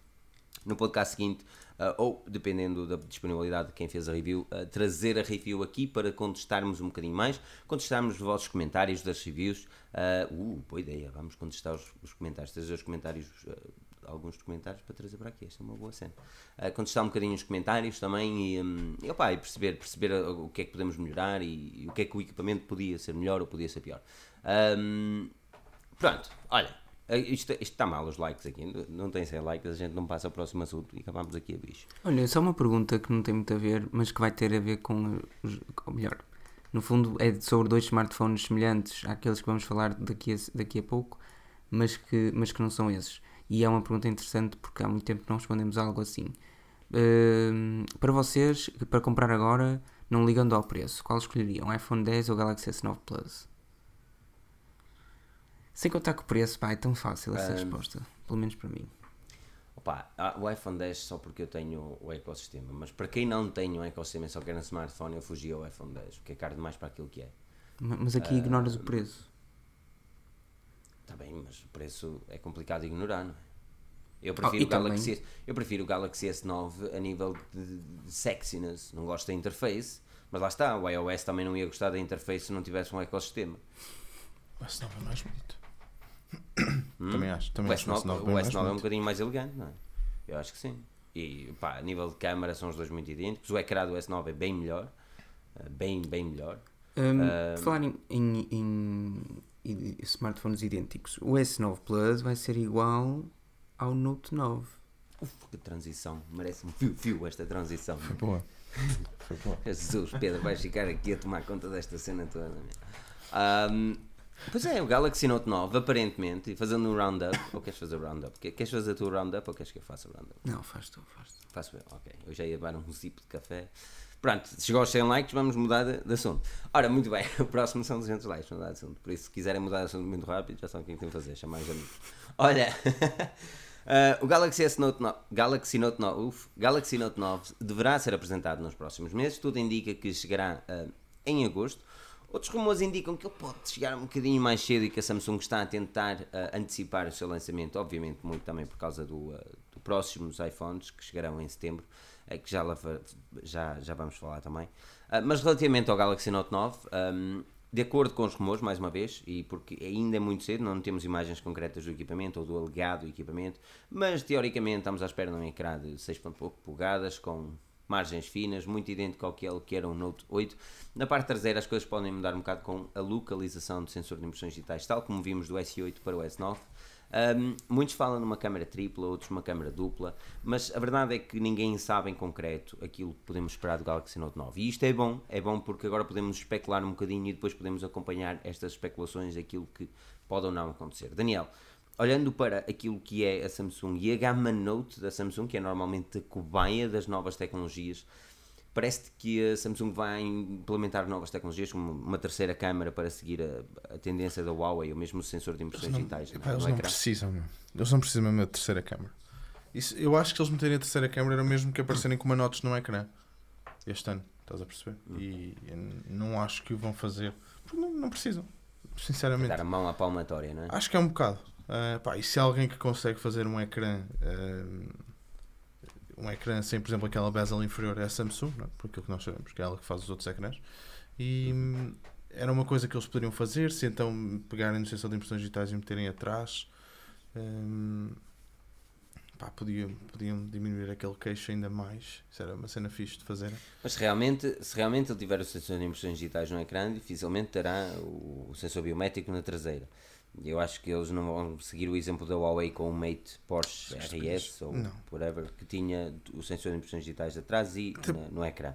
no podcast seguinte, uh, ou dependendo da disponibilidade de quem fez a review, uh, trazer a review aqui para contestarmos um bocadinho mais, contestarmos os vossos comentários das reviews. Uh, uh boa ideia, vamos contestar os, os comentários, trazer os comentários alguns documentários para trazer para aqui. Esta é uma boa cena. Uh, contestar um bocadinho os comentários também e, um, e, opa, e perceber, perceber o que é que podemos melhorar e, e, o que é que o equipamento podia ser melhor ou podia ser pior. Um, pronto, olha, ah, isto, isto está mal os likes aqui, não tem 100 likes, a gente não passa ao próximo assunto e acabamos aqui a bicho. Olha, só uma pergunta que não tem muito a ver, mas que vai ter a ver com, ou melhor, no fundo é sobre dois smartphones semelhantes àqueles que vamos falar daqui a, daqui a pouco, mas que, mas que não são esses. E é uma pergunta interessante porque há muito tempo não respondemos algo assim. Uh, para vocês, para comprar agora, não ligando ao preço, qual escolheriam? iPhone 10 ou Galaxy S9 Plus? Sem contar com o preço, pá, é tão fácil essa um, resposta. Pelo menos para mim. Opa, o iPhone 10 só porque eu tenho o ecossistema, mas para quem não tem um ecossistema e só quer um smartphone, eu fugi ao iPhone 10, porque é caro demais para aquilo que é. Mas aqui uh, ignoras o preço. Está bem, mas o preço é complicado de ignorar, não é? Eu prefiro, oh, o Galaxy, também... eu prefiro o Galaxy S9 a nível de, de, sexiness. Não gosto da interface, mas lá está. O iOS também não ia gostar da interface se não tivesse um ecossistema. O S9 é mais bonito. Hum? Também acho. Também o S9, acho o S9, o S9 é um bocadinho mais elegante, não é? Eu acho que sim. E pá, a nível de câmara são os dois muito idênticos. O ecrã do S9 é bem melhor. Eh, bem, bem melhor. Um, uh, falar em, em, em smartphones idênticos. O S9 Plus vai ser igual ao Note 9. Uf, que transição. Merece um fio-fio esta transição. Foi boa. Foi boa. Jesus, Pedro, vais ficar aqui a tomar conta desta cena toda. Um, pois é, o Galaxy Note 9, aparentemente, e fazendo um roundup. Ou queres fazer o roundup? Queres fazer tu o roundup ou queres que eu faça o roundup? Não, faz tu, faz tu. Faço eu, ok. Eu já ia dar um zip de café. Pronto, chegou aos 100 likes, vamos mudar de, de, assunto. Ora, muito bem, o próximo são 200 likes, mudar de assunto. Por isso, se quiserem mudar de assunto muito rápido, já sabem o que é que fazer, chamar os amigos. Olha, uh, o Galaxy S Note 9, Galaxy Note 9, uf, Galaxy Note 9 deverá ser apresentado nos próximos meses. Tudo indica que chegará uh, em agosto. Outros rumores indicam que ele pode chegar um bocadinho mais cedo e que a Samsung está a tentar uh, antecipar o seu lançamento, obviamente muito também por causa do, do próximos iPhones que chegarão em setembro é que já, já, já vamos falar também. Uh, mas relativamente ao Galaxy Note 9, um, de acordo com os rumores, mais uma vez, e porque ainda é muito cedo, não temos imagens concretas do equipamento ou do alegado equipamento, mas teoricamente estamos à espera de um ecrã de 6.pouco polegadas com margens finas, muito idêntico ao que ele que era um Note 8. Na parte traseira as coisas podem mudar um bocado com a localização do sensor de impressões digitais, tal como vimos do S8 para o S9. Um, muitos falam numa câmera tripla, outros uma câmera dupla, mas a verdade é que ninguém sabe em concreto aquilo que podemos esperar do Galaxy Note 9. E isto é bom, é bom porque agora podemos especular um bocadinho e depois podemos acompanhar estas especulações daquilo que pode ou não acontecer. Daniel, olhando para aquilo que é a Samsung e a gama Note da Samsung, que é normalmente a cobaia das novas tecnologias, Parece que a Samsung vai implementar novas tecnologias, como uma terceira câmara para seguir a, a tendência da Huawei, ou mesmo o sensor de impressões digitais. Epá, eles não precisam, meu. eles não precisam mesmo da terceira câmara. Isso, eu acho que eles meterem a terceira câmara era o mesmo que aparecerem com uma notas no ecrã este ano, estás a perceber? Hum. E não acho que o vão fazer, porque não, não precisam, sinceramente. Dar a mão à palmatória, não é? Acho que é um bocado. Uh, pá, e se alguém que consegue fazer um ecrã uh, um ecrã sem, por exemplo, aquela bezel inferior é a Samsung, não é? por aquilo que nós sabemos, que é ela que faz os outros ecrãs. E era uma coisa que eles poderiam fazer, se então pegarem no sensor de impressões digitais e meterem atrás, hum, pá, podiam, podiam diminuir aquele queixo ainda mais. Isso era uma cena fixe de fazer. Mas realmente, se realmente ele tiver o sensor de impressões digitais no ecrã, dificilmente terá o sensor biométrico na traseira. Eu acho que eles não vão seguir o exemplo da Huawei com o Mate Porsche RS ou não. whatever, que tinha o sensor de impressões digitais atrás e no, no ecrã.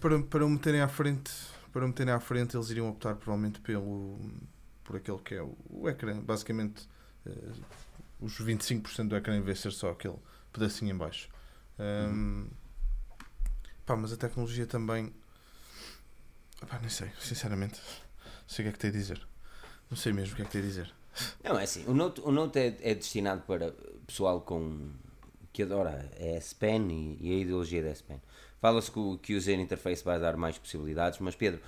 Para, para o meterem à frente, para o meterem à frente, eles iriam optar provavelmente pelo por aquele que é o, o ecrã, basicamente uh, os 25% do ecrã em vez de ser só aquele pedacinho em baixo. Um, uhum. pá, mas a tecnologia também pá, nem sei, sinceramente, não sei o que é que tem a dizer. Não sei mesmo o que é que tem a dizer. Não, é assim, o Note, o Note é, é destinado para pessoal com que adora a S Pen e, e, a ideologia da S Pen. Fala-se que o, que o User Interface vai dar mais possibilidades, mas Pedro,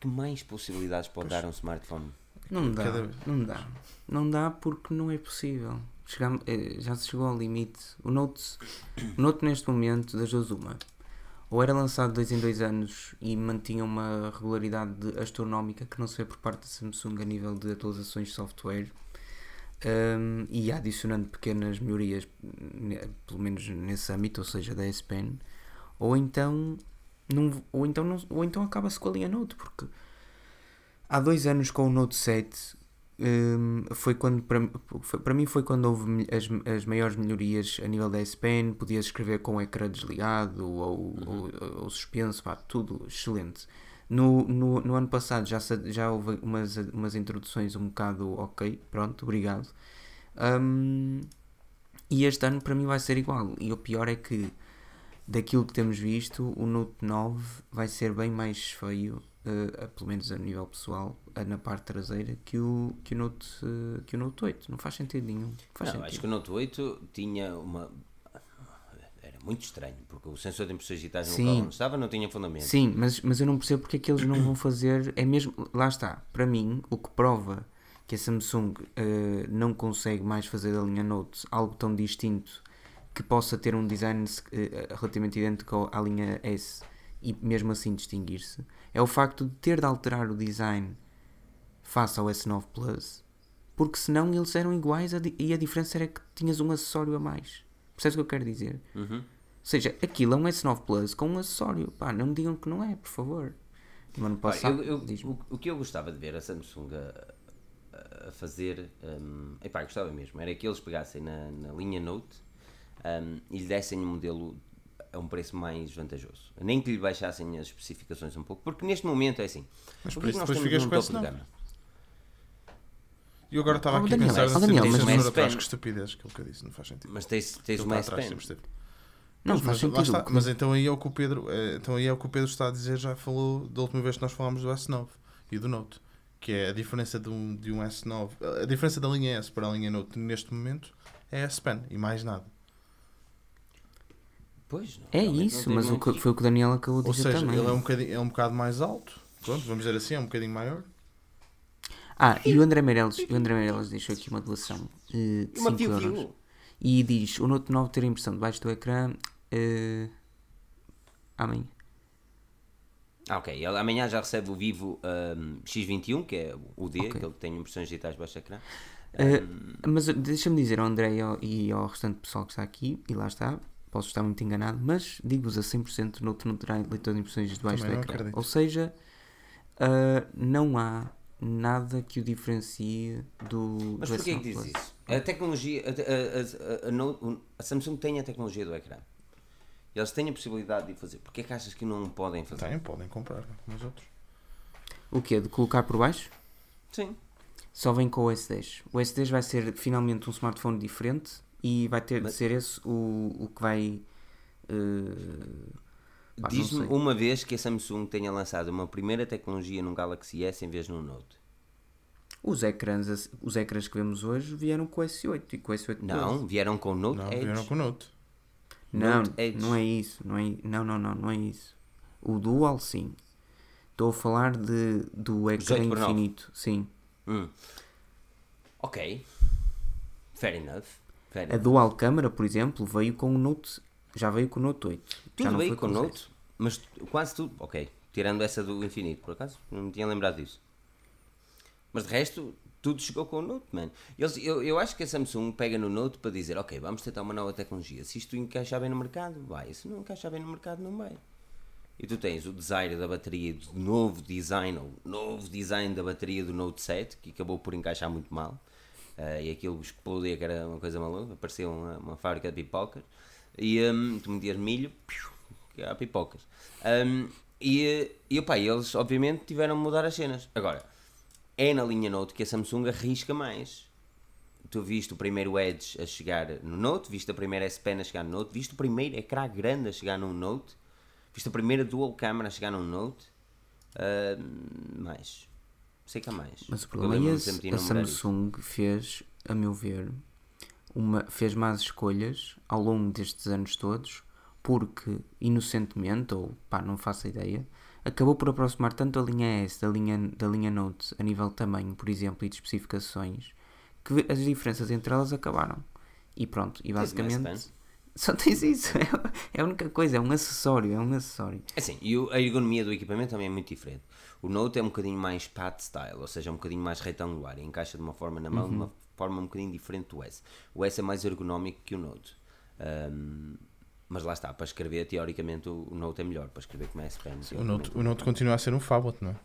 que mais possibilidades pode pois. dar um smartphone? Não dá, não dá. Não dá porque não é possível. Chegamos, eh, já se chegou ao limite. O Note, o Note neste momento das duas uma ou era lançado dois em dois anos e mantinha uma regularidade astronómica que não se vê por parte da Samsung a nível de atualizações de software. Um, e adicionando pequenas melhorias, pelo menos nesse âmbito, ou seja, da S Pen, ou então, não, ou então, não, ou então acaba-se com a linha Note, porque há dois anos com o Note 7 um, foi quando para, para mim foi quando houve as, as maiores melhorias a nível da S Pen, podias escrever com o ecrã desligado ou, uhum. ou, ou, suspenso, pá, tudo excelente. No, no, no, ano passado já, já houve umas, umas introduções um bocado ok, pronto, obrigado. Um, e este ano para mim vai ser igual. E o pior é que daquilo que temos visto, o Note 9 vai ser bem mais feio uh, pelo menos a nível pessoal, uh, na parte traseira, que o, que, o Note, uh, que o Note 8. Não faz sentido nenhum. Faz não, sentido. acho que o Note 8 tinha uma. Era muito estranho, porque o sensor de impressões digitais no local onde estava não tinha fundamento. Sim, mas, mas eu não percebo porque é que eles não vão fazer. É mesmo. Lá está, para mim, o que prova que a Samsung não consegue mais fazer da linha Note algo tão distinto que possa ter um design relativamente idêntico à linha S e mesmo assim distinguir-se é o facto de ter de alterar o design face ao S9 Plus, porque senão eles eram iguais e a diferença era que tinhas um acessório a mais. Percebes o que eu quero dizer? Uhum. Ou seja, aquilo é um S9 Plus com um acessório. Pá, não me digam que não é, por favor. No ano passado, eu, eu, o, o, que eu gostava de ver a Samsung a, a fazer, um, epá, gostava mesmo, era que eles pegassem na, na linha Note um, e lhe dessem um modelo a um preço mais vantajoso. Nem que lhe baixassem as especificações um pouco, porque neste momento é assim. Mas por isso nós temos um topo de gama. E eu agora estava oh, aqui Daniel, a pensar oh, Daniel, mas tens atrás, que estupidez que ele disse, não faz sentido. Mas tens, tens uma S Pen. Não, mas, faz mas, está, mas então aí é o que o Pedro, é, então aí é o que o Pedro está a dizer, já falou da última vez que nós falámos do S9 e do Note, que é a diferença de um, de um S9, a diferença da linha S para a linha Note neste momento é a S Pen e mais nada. Pois, é isso, mas o que, foi o que o Daniel acabou de Ou dizer seja, também. ele é um, bocadinho, é um bocado mais alto. Pronto, vamos dizer assim, é um bocadinho maior. Ah, e o André Meireles, o André Meireles deixou aqui uma doação uh, de 5 euros. E diz, o Note 9 ter a impressão debaixo do ecrã uh, amém. Ah, ok. Ele amanhã já recebe o Vivo ahm, X21, que é o D, Ok. aquele que tem impressões digitais baixo ecrã. Eh, mas deixa-me dizer ao André e ao- e ao restante pessoal que está aqui, e lá está, posso estar muito enganado, mas digo-vos a 100% no não terá leitor de impressões debaixo do não ecrã. Ou seja, ah, não há nada que o diferencie do. Mas porquê que S9 diz Plus. isso? A tecnologia, a, a- a- a Samsung tem a tecnologia do ecrã. Eles têm a possibilidade de fazer. Porquê que achas que não podem fazer? Tem, podem comprar, como os outros. O quê? De colocar por baixo? Sim. Só vem com o S10. O S10 vai ser finalmente um smartphone diferente e vai ter de Mas- ser esse o, o que vai. não Diz-me uma vez que a Samsung tenha lançado uma primeira tecnologia num Galaxy S em vez de num Note. Os ecrãs, os ecrãs que vemos hoje vieram com o S8 e com o S8 Não, Plus. vieram com o Note Não, Edge. vieram com o Note. Não, Note Edge. não é isso. Não, é, não, não, não, não é isso. O Dual, sim. Estou a falar de, do ecrã 18 por 9. infinito. Sim. Hum. Ok. Fair enough. A. Dual Câmara, por exemplo, veio com o Note. Já veio com o Note 8. já Tudo foi com o Note, mas quase tudo. Ok. Tirando essa do infinito, por acaso, não me tinha lembrado disso. Mas de resto, tudo chegou com o Note, man. Eles, eu, eu acho que a Samsung pega no Note para dizer, ok, vamos tentar uma nova tecnologia. Se isto encaixar bem no mercado, vai. Se não encaixar bem no mercado, não vai. E tu tens o design da bateria, do novo design, ou novo design da bateria do Note 7, que acabou por encaixar muito mal. Eh, e aquilo explodia, que era uma coisa maluca, parecia uma, uma fábrica de pipocas. E hum, tu metias milho, piu, que era pipocas. Hum, e, e opá, eles obviamente tiveram de mudar as cenas. Agora, é na linha Note que a Samsung arrisca mais. Tu viste o primeiro Edge a chegar no Note, viste a primeira S Pen a chegar no Note, viste o primeiro ecrã grande a chegar num Note, viste a primeira Dual Camera a chegar num Note. Hum, mais. Sei que há mais. Mas o problema é esse. de A. Samsung fez, a meu ver, uma, fez más escolhas ao longo destes anos todos, porque inocentemente, ou pá, não faço ideia, acabou por aproximar tanto a linha S da linha, da linha Note a nível de tamanho, por exemplo, e de especificações, que as diferenças entre elas acabaram. E pronto, e basicamente só tens isso. É a única coisa, é um acessório, é um acessório. É Assim, e a ergonomia do equipamento também é muito diferente. O Note é um bocadinho mais pat style, ou seja, é um bocadinho mais retangular, e encaixa de uma forma na mão, de uma forma um bocadinho diferente do S. O S é mais ergonómico que o Note. Ahm, mas lá está, para escrever, teoricamente, o Note é melhor para escrever como S Pen. O Note, o Note continua a ser um Phablet, não é?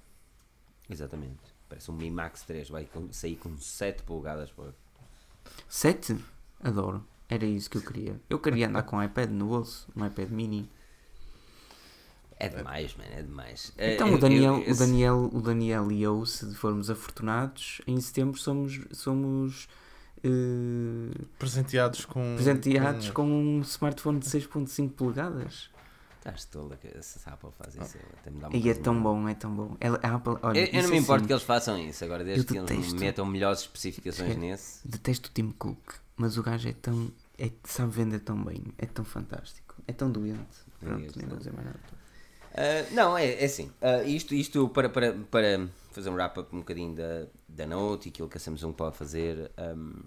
Exatamente. Parece um Mi Max 3, vai com- sair com 7 polegadas. Pô. 7? Adoro. Era isso que eu queria. Eu queria andar com um iPad no bolso, um iPad mini. É demais, mano, é demais. Então É, o eu- Daniel, eu- o esse- Daniel, o Daniel e eu, se formos afortunados, em setembro somos, somos eh, Presenteados com. presenteados com- com um smartphone de 6.5 polegadas. Estás tola que essa Apple faz isso. até me dá uma E é tão bom, é tão bom. Ela- a Apple, olha, Eu, eu não me é importo assim, que eles façam isso, agora desde que eles metam melhores especificações nesse. Detesto o Tim Cook, mas o gajo é tão. É, sabe vender tão bem, é tão fantástico, é tão doente. Pronto, nem vou dizer mais nada. Ah, não, é, é assim. ah, isto isto para, para, para fazer um wrap-up um bocadinho da, da Note e aquilo que a Samsung pode fazer. ahm,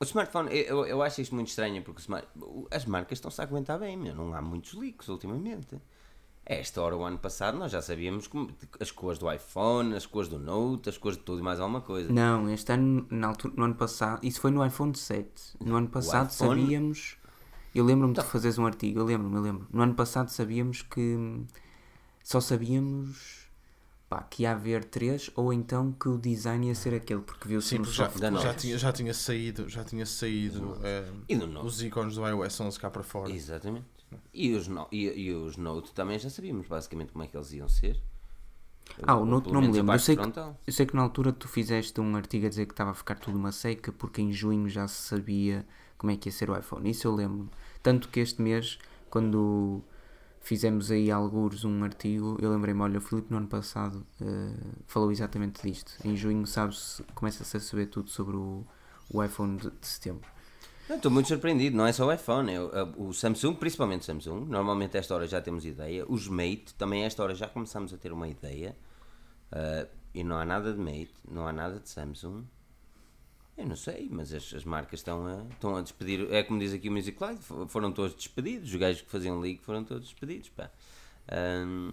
o smartphone, eu, eu acho isto muito estranho porque smart- as marcas estão-se a aguentar bem, meu, não há muitos leaks ultimamente. Esta hora, o ano passado, nós já sabíamos como- as cores do iPhone, as cores do Note, as cores de tudo e mais alguma coisa. Não, este ano, na altura, no ano passado, isso foi no iPhone 7. No ano passado iPhone- sabíamos. Eu lembro-me Então- de fazeres um artigo, eu lembro-me, eu lembro. No ano passado sabíamos que. Só sabíamos. Pá, que ia haver três, ou então que o design ia ser aquele, porque viu-se Sim, no já, já, Note. tinha, já tinha saído, já tinha saído eh, os ícones do iOS 11 cá para fora. Exatamente. E os, no- e, e os Note também já sabíamos basicamente como é que eles iam ser. Ah, o Note não me lembro. Eu sei, que, eu sei que na altura tu fizeste um artigo a dizer que estava a ficar tudo uma seca, porque em junho já se sabia como é que ia ser o iPhone. Isso eu lembro. Tanto que este mês, quando fizemos aí alguns um artigo, eu lembrei-me, olha, o Filipe no ano passado eh, falou exatamente disto. Em junho, sabes, começa-se a saber tudo sobre o, o iPhone de, de setembro. Estou muito surpreendido, não é só o iPhone, é o, o Samsung, principalmente Samsung. Normalmente a esta hora já temos ideia. Os Mate, também a esta hora já começamos a ter uma ideia. Ah, e não há nada de Mate, não há nada de Samsung. Eu não sei, mas as, as marcas estão a, estão a despedir. É como diz aqui o Music Live, fo- foram todos despedidos. Os gajos que faziam league foram todos despedidos. Pá. Ahm,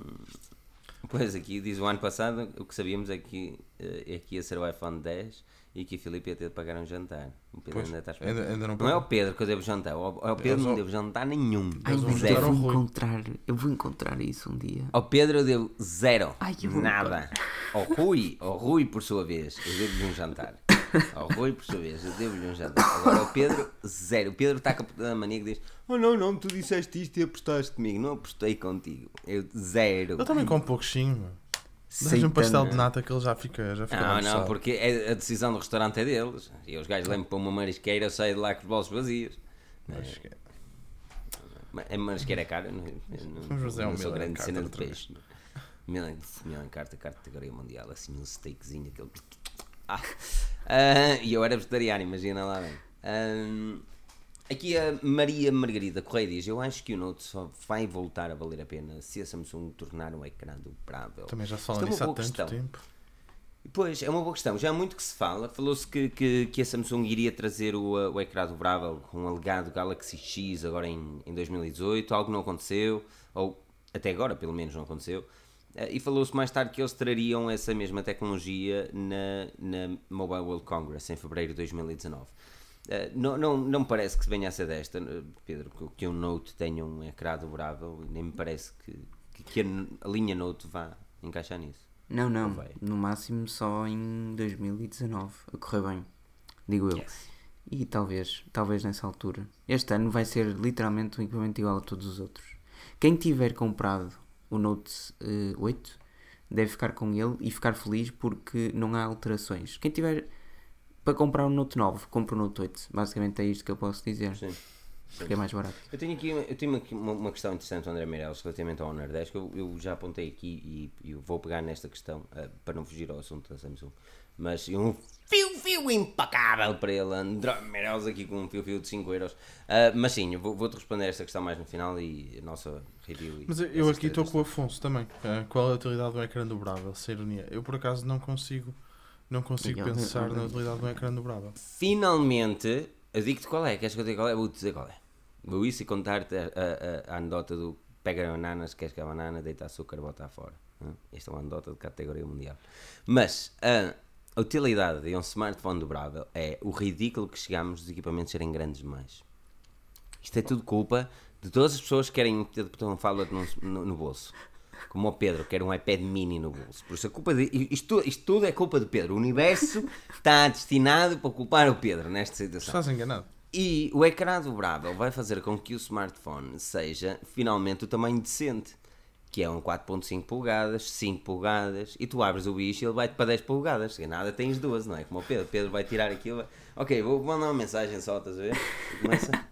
Pois aqui diz o ano passado, o que sabíamos é que, eh, é que ia ser o iPhone 10 e que o Filipe ia ter de pagar um jantar. O Pedro Pois, ainda está ainda, ainda não Não é o. Pedro que eu devo jantar, ao ao Pedro Eles não devo jantar nenhum. Ai, eu vou encontrar, eu vou encontrar isso um dia. Ao Pedro eu devo zero. Ai, eu Nada. Ao Rui, ao Rui por sua vez, eu devo-lhe um jantar. Ao Rui por sua vez, eu devo-lhe um jantar. Agora ao Pedro, zero. O Pedro está com a mania que diz: Oh não, não, tu disseste isto e apostaste comigo. Não apostei contigo. Eu zero. Ele também come pouquinho, meu. Sei Dá-lhe um pastel de nata que ele já fica, já fica Não, não, porque é- a decisão do restaurante é deles. E os gajos levam para uma marisqueira, eu saio de lá com os bolsos vazios. Mas marisqueira é cara, eu não, eu não, fazer não um sou grande Carta cena de peixe. Milan, Milan carta, categoria mundial, assim um steakzinho, aquele. Ah. Ah, E eu era vegetariano, imagina lá bem. Ah, aqui a Maria Margarida Correia diz: Eu acho que o Note só vai voltar a valer a pena se a Samsung tornar um ecrã dobrável. Também já se Isto fala é nisso há boa tanto questão. tempo. Pois, é uma boa questão. Já há muito que se fala. Falou-se que, que, que a Samsung iria trazer o, o ecrã dobrável com o alegado Galaxy X agora em, em 2018. Algo não aconteceu, ou até agora pelo menos não aconteceu. Eh, E falou-se mais tarde que eles trariam essa mesma tecnologia na, na Mobile World Congress em fevereiro de 2019. Eh, não, não, não me parece que venha a ser desta, eh, Pedro, que, que um Note tenha um ecrã dobrável. Nem me parece que, que, que a, a linha Note vá encaixar nisso. Não, não, vai? no máximo só em 2019, a correr bem, digo eu. Yes. E talvez, talvez nessa altura. Este ano vai ser literalmente um equipamento igual a todos os outros. Quem tiver comprado o Note eh, 8 deve ficar com ele e ficar feliz porque não há alterações. Quem tiver para comprar um Note 9, compra o Note 8. Basicamente é isto que eu posso dizer. Sim. Porque é mais barato. Eu tenho aqui, eu tenho aqui uma, uma questão interessante, André Meireles, relativamente ao Honor 10, que eu, eu já apontei aqui e, e vou pegar nesta questão ah, para não fugir ao assunto da Samsung. Mas um fio-fio impecável para ele, André aqui com um fio-fio de 5 euros. Ah, mas sim, vou- vou-te responder esta questão mais no final e a nossa review. Mas eu- aqui estou com o Afonso também. Qual é a utilidade do ecrã dobrável? Sem ironia. Eu por acaso não consigo, não consigo Miguel, pensar na utilidade do ecrã dobrável. Finalmente, eu digo-te qual é, queres que eu diga qual é? Vou-te dizer qual é. Vou isso e contar-te a, a, a anedota do pega bananas, queres que a banana, deita açúcar, bota fora. Esta é uma anedota de categoria mundial. Mas a utilidade de um smartphone dobrável é o ridículo que chegamos dos equipamentos serem grandes demais. Isto é tudo culpa de todas as pessoas que querem ter botão fala no, no, no bolso. Como o Pedro, que quer um iPad mini no bolso. Por isso a culpa de. Isto, isto tudo é culpa do Pedro. O universo está destinado para culpar o Pedro nesta situação. Estás enganado. E o ecrã dobrável vai fazer com que o smartphone seja finalmente o tamanho decente. Que é um 4.5 polegadas, 5 polegadas, e tu abres o bicho e ele vai-te para 10 polegadas. Se nada tens duas, não é? Como o Pedro. Pedro vai tirar aquilo. vai- Ok, vou mandar uma mensagem só, estás a ver? Começa. A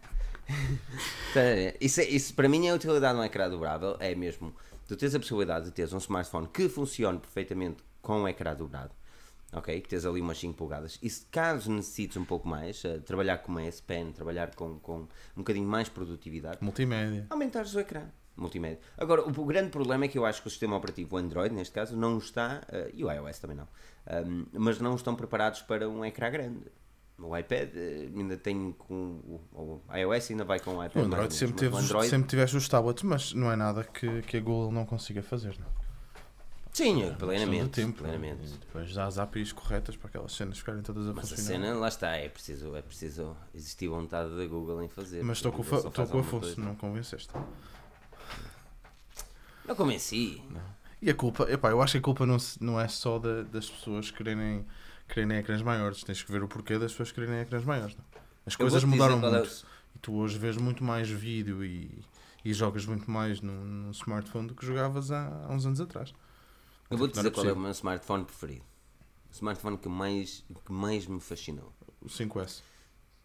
ver? Isso, é- isso para mim é a utilidade de um ecrã dobrável, é mesmo tu tens a possibilidade de teres um smartphone que funcione perfeitamente com um ecrã dobrado, ok? Que tens ali umas 5 polegadas e se caso necessites um pouco mais, eh, trabalhar com uma S Pen, trabalhar com, com um bocadinho mais produtividade, Multimédia. aumentares o ecrã multimédia. Agora, o, o grande problema é que eu acho que o sistema operativo o Android, neste caso, não está, eh, e o iOS também não, ahm, mas não estão preparados para um ecrã grande. O iPad eh, ainda tem com o, o iOS ainda vai com o iPad O Android sempre, teve, Android sempre tiveste os tablets, mas não é nada que, que a Google não consiga fazer. Não? Sim, Questão plenamente. tempo. plenamente. E depois dá as APIs corretas para aquelas cenas ficarem todas a Mas a funcionar. cena, lá está, é preciso, é preciso existir vontade da Google em fazer. Mas estou com, estou com o Afonso, não convenceste. Não convenci. E a culpa, epá, eu acho que a culpa não, não é só da- das pessoas quererem, quererem ecrãs maiores. Tens que ver o porquê das pessoas quererem ecrãs maiores. Não? As Eu coisas mudaram é muito. E tu hoje vês muito mais vídeo e, e jogas muito mais num, num smartphone do que jogavas há, há uns anos atrás. Eu vou-te Não era dizer qual é o possível. meu smartphone preferido. O smartphone que mais, que mais me fascinou. O 5S.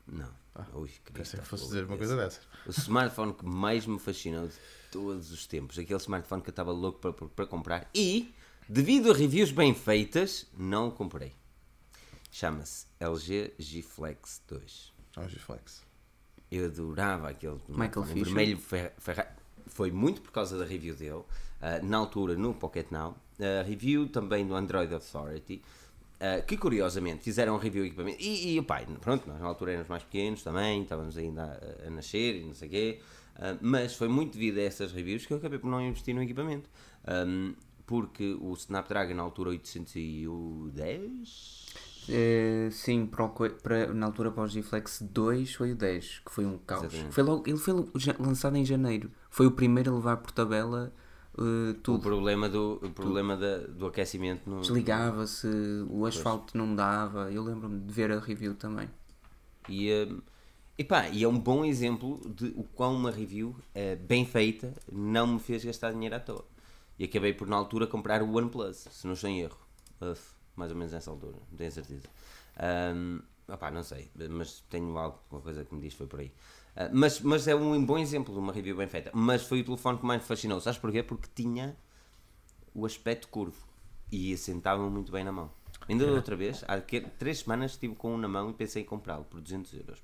Não. Ah, Ui, Pensei que está fosse dizer uma coisa dessas. O smartphone que mais me fascinou de todos os tempos. Aquele smartphone que eu estava louco para, para, para comprar. E, devido a reviews bem feitas, não o comprei. Chama-se LG G Flex 2. Ah, o G-Flex. Eu adorava aquele Michael um Fisher. vermelho ferra- Foi muito por causa da review dele, ah, na altura no Pocket Now. A review também do Android Authority, ah, que curiosamente fizeram um review de equipamento. E, e pai, pronto, nós na altura éramos mais pequenos também, estávamos ainda a, a nascer e não sei o quê. ah, mas foi muito devido a essas reviews que eu acabei por não investir no equipamento. Ahm, porque o Snapdragon na altura 810 Eh, sim, para, o para- na altura para o G-Flex 2 foi o 10, que foi um caos. Foi logo, ele foi lançado em janeiro. Foi o primeiro a levar por tabela eh, o tudo. problema, do, o problema da- do aquecimento no, Desligava-se, o asfalto não dava. Eu lembro-me de ver a review também. E, hum, epá, e é um bom exemplo de o quão uma review eh, bem feita não me fez gastar dinheiro à toa. E acabei por, na altura, comprar o OnePlus, se não estou em erro. Uf, mais ou menos nessa altura, não tenho certeza. Hum, opá, não sei, mas tenho alguma coisa que me diz foi por aí. Ah, mas, mas é um bom exemplo de uma review bem feita. Mas foi o telefone que mais me fascinou. Sabes porquê? Porque tinha o aspecto curvo e assentava muito bem na mão. Ainda da outra vez, há que- três semanas estive com um na mão e pensei em comprá-lo por 200 euros.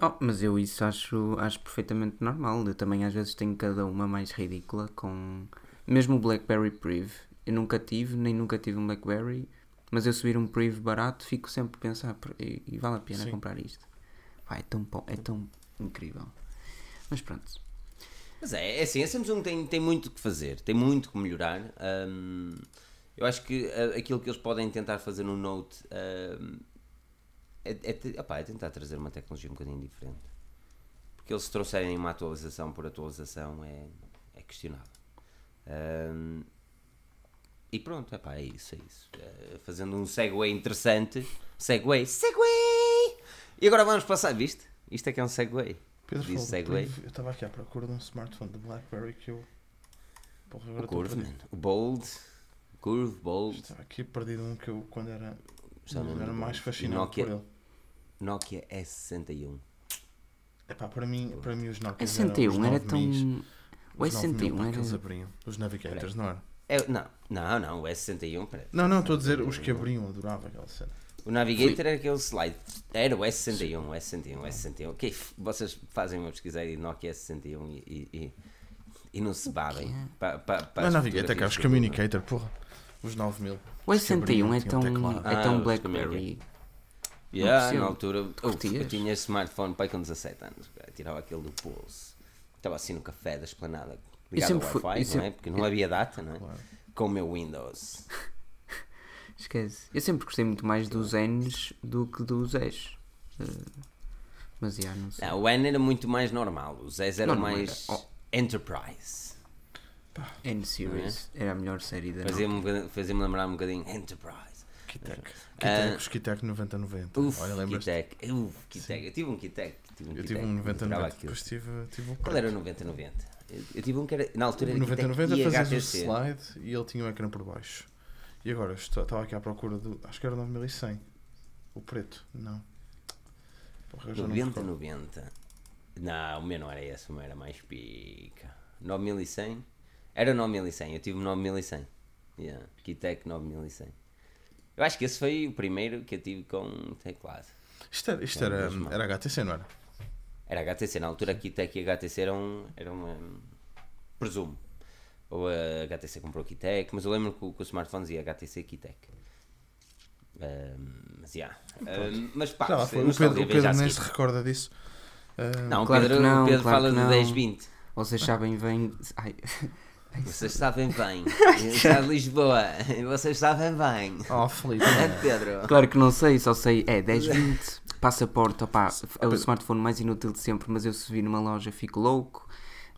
Oh, mas eu isso acho, acho perfeitamente normal. Eu também às vezes tenho cada uma mais ridícula com. Mesmo o Blackberry Priv. Eu nunca tive, nem nunca tive um Blackberry. Mas eu subir um Priv barato, fico sempre a pensar, "Pô, e, e vale a pena Sim. comprar isto. Pá, é tão, bom, é tão incrível. Mas pronto. Mas é, é assim, a Samsung tem, tem muito que fazer, tem muito que melhorar. Hum, eu acho que ah, aquilo que eles podem tentar fazer no Note hum, é, é, opá, é tentar trazer uma tecnologia um bocadinho diferente. Porque eles se trouxerem uma atualização por atualização é, é questionável. Hum, e pronto, epá, é isso, é isso. Eh, fazendo um segue interessante. Segue, segue! E agora vamos passar, viste? Isto é que é um segue. Pedro Disse segue. Eu estava aqui à procura de um smartphone de Blackberry que eu. Porra, agora O curve, perdido. man. O bold. Curve, bold. Estava aqui perdido um que eu, quando era. Não era mais fascinado Nokia- por ele. Nokia S61. Epá, para mim, para mim os Nokia 61 era tão. O Os 9000 S61 que eles era. abriam. Os Navigators, não era? É, não, não, não, o S61, peraí. Não, não, estou a dizer os que abriam, adorava aquela cena. O Navigator era aquele slide. Era o S61, o S61, o S61. Ok, vocês fazem uma pesquisa aí de Nokia S61 e, e, e, e não se babem. Pa, pa, pa Não, as Navigator, que é os Communicator, porra. Os 9000. O S61 é um tão, é Ah, tão os Blackberry. Yeah, na altura eu, curtias? eu tinha smartphone pai com 17 anos. cara, Tirava aquele do pulso. Estava assim no café da esplanada. Ligado ao sempre fui- Wi-Fi, eu não é? Porque não havia data, não é? Claro. Com o meu Windows. Esquece. Eu sempre gostei muito mais dos N's do que dos S. Eh, mas já, não sei. Não, o N era muito mais normal. Os S eram Não, não mais era. Oh. Enterprise. N Series era a melhor série da Fazia-me Nokia. um fazia-me lembrar um bocadinho Enterprise. Kitec. Ah. Kitec, os Kitec 9090. Uf, Olha, Kitec. Uf, Kitec. Eu tive um Kitec. Tive um Eu tive um adorava 9090. aquilo. Depois tive, tive o Qual era o 9090? Eu, eu tive um que era. Na altura era Kitec 9090 e fazias o slide e ele tinha o ecrã por baixo. E agora, estava aqui à procura do. Acho que era o 9100. O preto. Não. Porra, eu já não me 90, recordo. 90. Não, o meu não era esse, o meu era mais pica. 9100? Era 9100, eu tive 9100. Yeah, Kitec 9100. Eu acho que esse foi o primeiro que eu tive com teclado. Isto era, isto era, era HTC, não era? Era HTC, na altura Kitec e HTC eram, eram um, presumo. Ou a HTC comprou Kitec, mas eu lembro que o, que o smartphone dizia HTC Kitec. Um, mas, yeah. Um, mas pá, Já se- foi. O Pedro, o Pedro a nem se recorda disso. Não, o Claro Pedro, não, o Pedro claro fala de não. 10, 20. Vocês sabem bem. Ai, Vocês sabem bem. É de Lisboa. Vocês sabem bem. Oh, Felipe. É, Pedro. claro que não sei, só sei. É 10, 20. Passaporte, opá, é o smartphone mais inútil de sempre, mas eu se vir numa loja fico louco.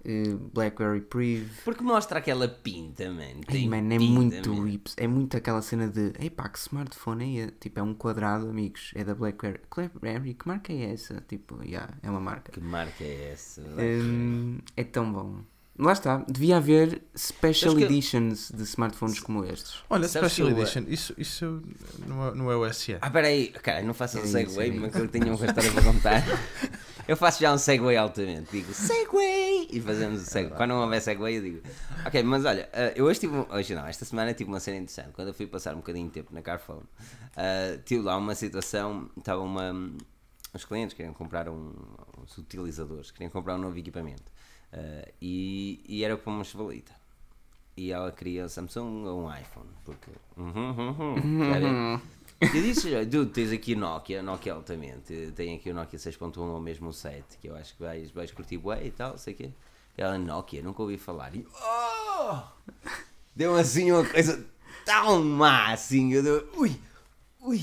Eh, Blackberry Priv. Porque mostra aquela pinta, man. Ei, Tem man, é pinta, muito man. rips. É muito aquela cena de. Epá, que smartphone é? esse?" Tipo, é um quadrado, amigos. É da Blackberry. Blackberry, que marca é essa? Tipo, yeah, é uma marca. Que marca é essa? Hum, é tão bom. Lá está, devia haver special que- editions de smartphones como estes. Olha, Sabes Special eu- Edition, isso, isso não, é, é o SE. Ah, peraí. Cara, não faças um Era isso, segue, era mas eu tenho uma história para contar. Eu faço já um segue altamente. Digo, segue! E fazemos o segue. Quando não houver segue, eu digo. Ok, mas olha, eh, eu hoje tive. Hoje não, esta semana tive uma cena interessante. Quando eu fui passar um bocadinho de tempo na Carphone, eh, tive lá uma situação. Estava uma. Os clientes queriam comprar um. Os utilizadores queriam comprar um novo equipamento. Eh, e, e era para uma chevalita. E ela queria Samsung ou um iPhone. Porque. Uhum, uhum, uhum? Eu disse, dude, tens aqui Nokia, Nokia altamente, tem aqui o Nokia 6.1 ou mesmo o 7, que eu acho que vais, vais curtir bué e tal, sei o quê. Ela, Nokia, nunca ouvi falar. E, oh! deu assim uma coisa tão má assim. Eu deu, ui, ui,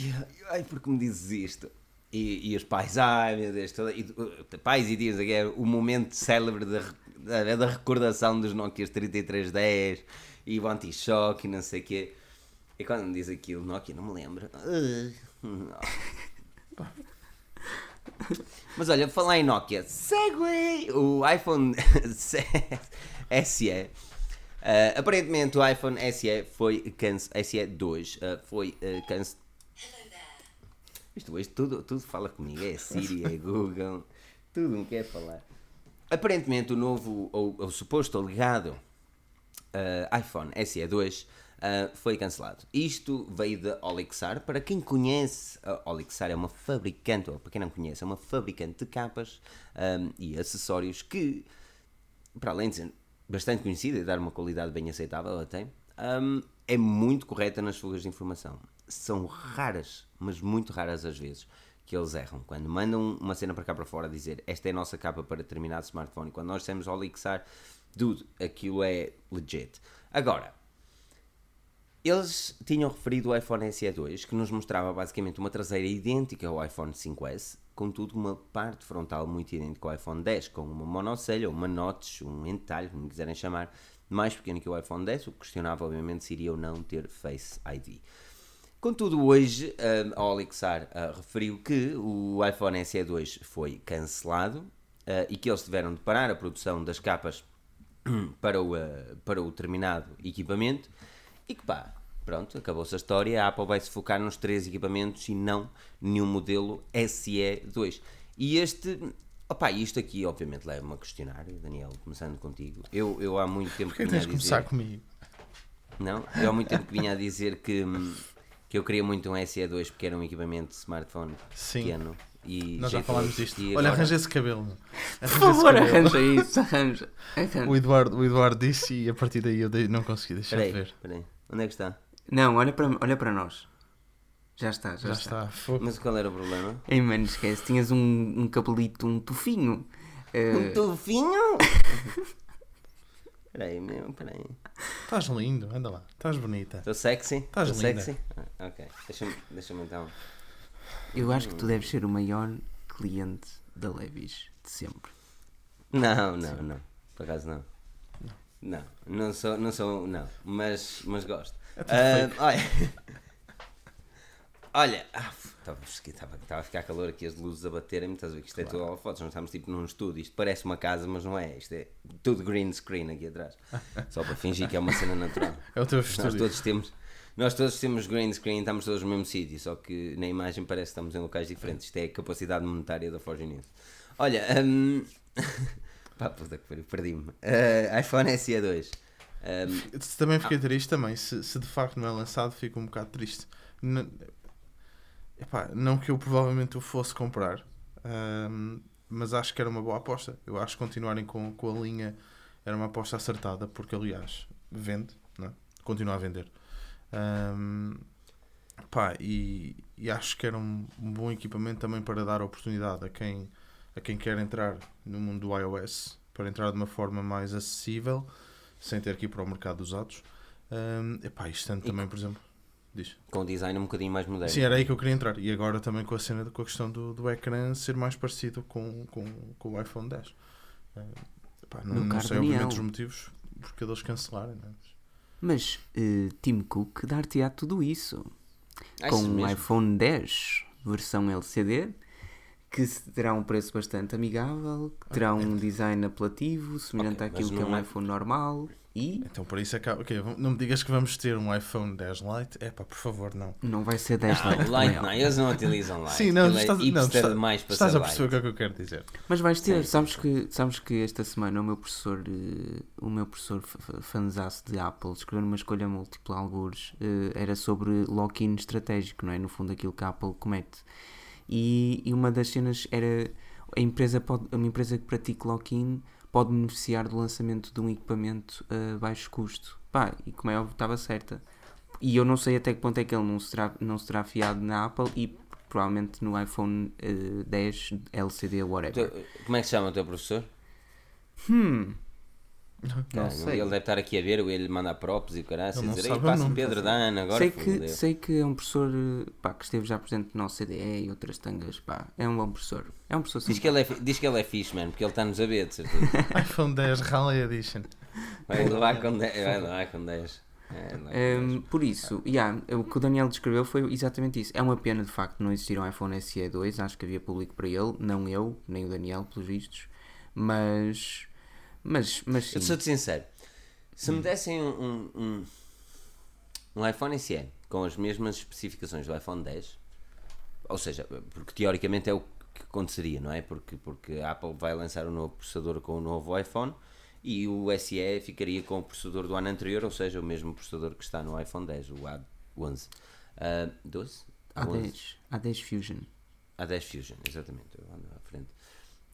ai, porque me dizes isto? E, e os pais, ai meu Deus, toda, e, uh, pais e tios, é o momento célebre da, da, da recordação dos Nokia 3310 e o anti-choque e não sei o quê. E quando me diz aquilo, Nokia, não me lembro. Mas olha, falar em Nokia, Segway! O iPhone SE. Uh, aparentemente o iPhone SE foi cancelado. SE 2 uh, foi uh, cancelado. Isto hoje tudo, tudo fala comigo. É Siri, é Google, tudo me quer falar. Aparentemente o novo, ou o suposto alegado uh, iPhone SE 2 uh, foi cancelado. Isto veio da Olixar. Para quem conhece, a Olixar é uma fabricante, ou para quem não conhece, é uma fabricante de capas um, e acessórios que, para além de ser bastante conhecida e dar uma qualidade bem aceitável, ela tem, um, é muito correta nas fugas de informação. São raras, mas muito raras as vezes que eles erram. Quando mandam uma cena para cá para fora dizer esta é a nossa capa para determinado smartphone, quando nós temos ao Lixar, dude, aquilo é legit. Agora, eles tinham referido o iPhone SE 2, que nos mostrava basicamente uma traseira idêntica ao iPhone 5S, contudo uma parte frontal muito idêntica ao iPhone 10, com uma monocelha, uma notch, um entalhe, como quiserem chamar, mais pequeno que o iPhone 10, o que questionava obviamente se iria ou não ter Face ID. Contudo, hoje a Olixar uh, referiu que o iPhone SE 2 foi cancelado uh, e que eles tiveram de parar a produção das capas para o, para o determinado equipamento e que pá, pronto, acabou-se a história. A Apple vai se focar nos três equipamentos e não nenhum modelo SE2. E este, opá, isto aqui obviamente leva-me a questionar, Daniel, começando contigo. Eu, eu há muito tempo que tens vinha a de começar dizer. comigo? Não, eu há muito tempo que vinha a dizer que, que eu queria muito um SE2 porque era um equipamento de smartphone Sim. pequeno. E Nós já falámos disto. E Olha, agora- arranja esse cabelo. Por Arranja esse favor, cabelo. arranja isso, arranja. arranja. O Eduardo, o Eduardo disse e a partir daí eu não consegui deixar de Peraí, ver. peraí. Onde é que está? Não, olha para, olha para nós. Já está, já, Já está. está. Mas qual era o problema? Ei, mano, esquece. Tinhas um, um cabelito, um tufinho. Eh, Um tufinho? Peraí, meu, peraí. Estás lindo, anda lá. Estás bonita. Estou sexy? Estás Estou linda. sexy? Ah, ok. Deixa-me deixa então. eu acho que tu deves ser o maior cliente da Levis de sempre. Não, não, não. Por acaso não. Não, não sou, não sou, não. Mas, mas gosto. É Ah, olha. Olha, ah, estava estava a ficar calor aqui, as luzes a baterem-me, estás a ver que isto é tudo fotos, nós estamos tipo num estúdio, isto parece uma casa, mas não é, isto é tudo green screen aqui atrás, só para fingir que é uma cena natural. É o teu Nós estúdio. todos temos, nós todos temos green screen, estamos todos no mesmo sítio, só que na imagem parece que estamos em locais diferentes. Isto é a capacidade monetária da Forge News. Olha, hum... pá, puta que pariu, perdi-me. Uh, iPhone SE2. Um, Também fiquei triste também. Se, se de facto não é lançado, fico um bocado triste. N- Epá, não que eu provavelmente o fosse comprar, ahm, mas acho que era uma boa aposta. Eu acho que continuarem com, com a linha era uma aposta acertada, porque aliás vende, não é? continua a vender. Pá, e, e acho que era um, um bom equipamento também para dar oportunidade a quem, a quem quer entrar no mundo do iOS, para entrar de uma forma mais acessível, sem ter que ir para o mercado dos usados. Um, epá, isto tanto E também, por exemplo, diz. com o design um bocadinho mais moderno. Sim, era aí que eu queria entrar. E agora também com a cena, de- com a questão do, do ecrã ser mais parecido com, com, com o iPhone 10. Uh, epá, não, não sei, obviamente, os motivos porque eles cancelarem. Né? Mas eh, Tim Cook dar-te-á tudo isso. Achas com o mesmo? iPhone 10 versão LCD, que terá um preço bastante amigável, que terá um design apelativo, semelhante Ok, àquilo que é um não é- iPhone normal. E Então, por isso é ok, v- não me digas que vamos ter um iPhone 10 Lite. É pá, por favor, não. não vai ser 10 Não, Lite, light é não, eles não utilizam light. Sim, não, é estás, não, hipster estás, demais para estás ser a perceber o que é que eu quero dizer. Mas vais ter, Sim, sabes que, sabes que esta semana o meu professor, eh, o meu professor fanzaço de Apple, escreveu numa escolha múltipla, alguns, eh, era sobre lock-in estratégico, não é? No fundo, aquilo que a Apple comete. E, e uma das cenas era a empresa pode, uma empresa que pratica lock-in pode beneficiar do lançamento de um equipamento a baixo custo. Pá, e como é óbvio, estava certa. E eu não sei até que ponto é que ele não se terá, não se terá fiado na Apple e provavelmente no iPhone eh, 10 LCD, whatever. Tu- Como é que se chama o teu professor? Hum. Não Não, sei. Ele deve estar aqui a ver, ou ele manda props e o caralho, não dizer, sabe "Ei, o passa nome, Pedro Dana, agora sei, que, fodeu." sei que é um professor pá, que esteve já presente no CDE e outras tangas. Pá, é um bom professor. É um professor Diz que, ele é, diz que ele é fixe, mano, porque ele está-nos a ver, de certeza. iPhone 10 Rally Edition. Vai levar com 10. Vai levar com 10. É, vai com 10. Um, por isso, yeah, o que o Daniel descreveu foi exatamente isso. É uma pena de facto não existir um iPhone SE 2. Acho que havia público para ele, não eu, nem o Daniel, pelos vistos. Mas, mas, mas Eu sim. sou-te sincero. Se me dessem um, um, um, um iPhone SE com as mesmas especificações do iPhone 10, ou seja, porque teoricamente é o que aconteceria, não é? Porque, porque a Apple vai lançar um novo processador com o novo iPhone e o SE ficaria com o processador do ano anterior, ou seja, o mesmo processador que está no iPhone 10, o A11. Ah, 12? A11. A10, A10 Fusion. A10 Fusion, exatamente, eu ando à frente.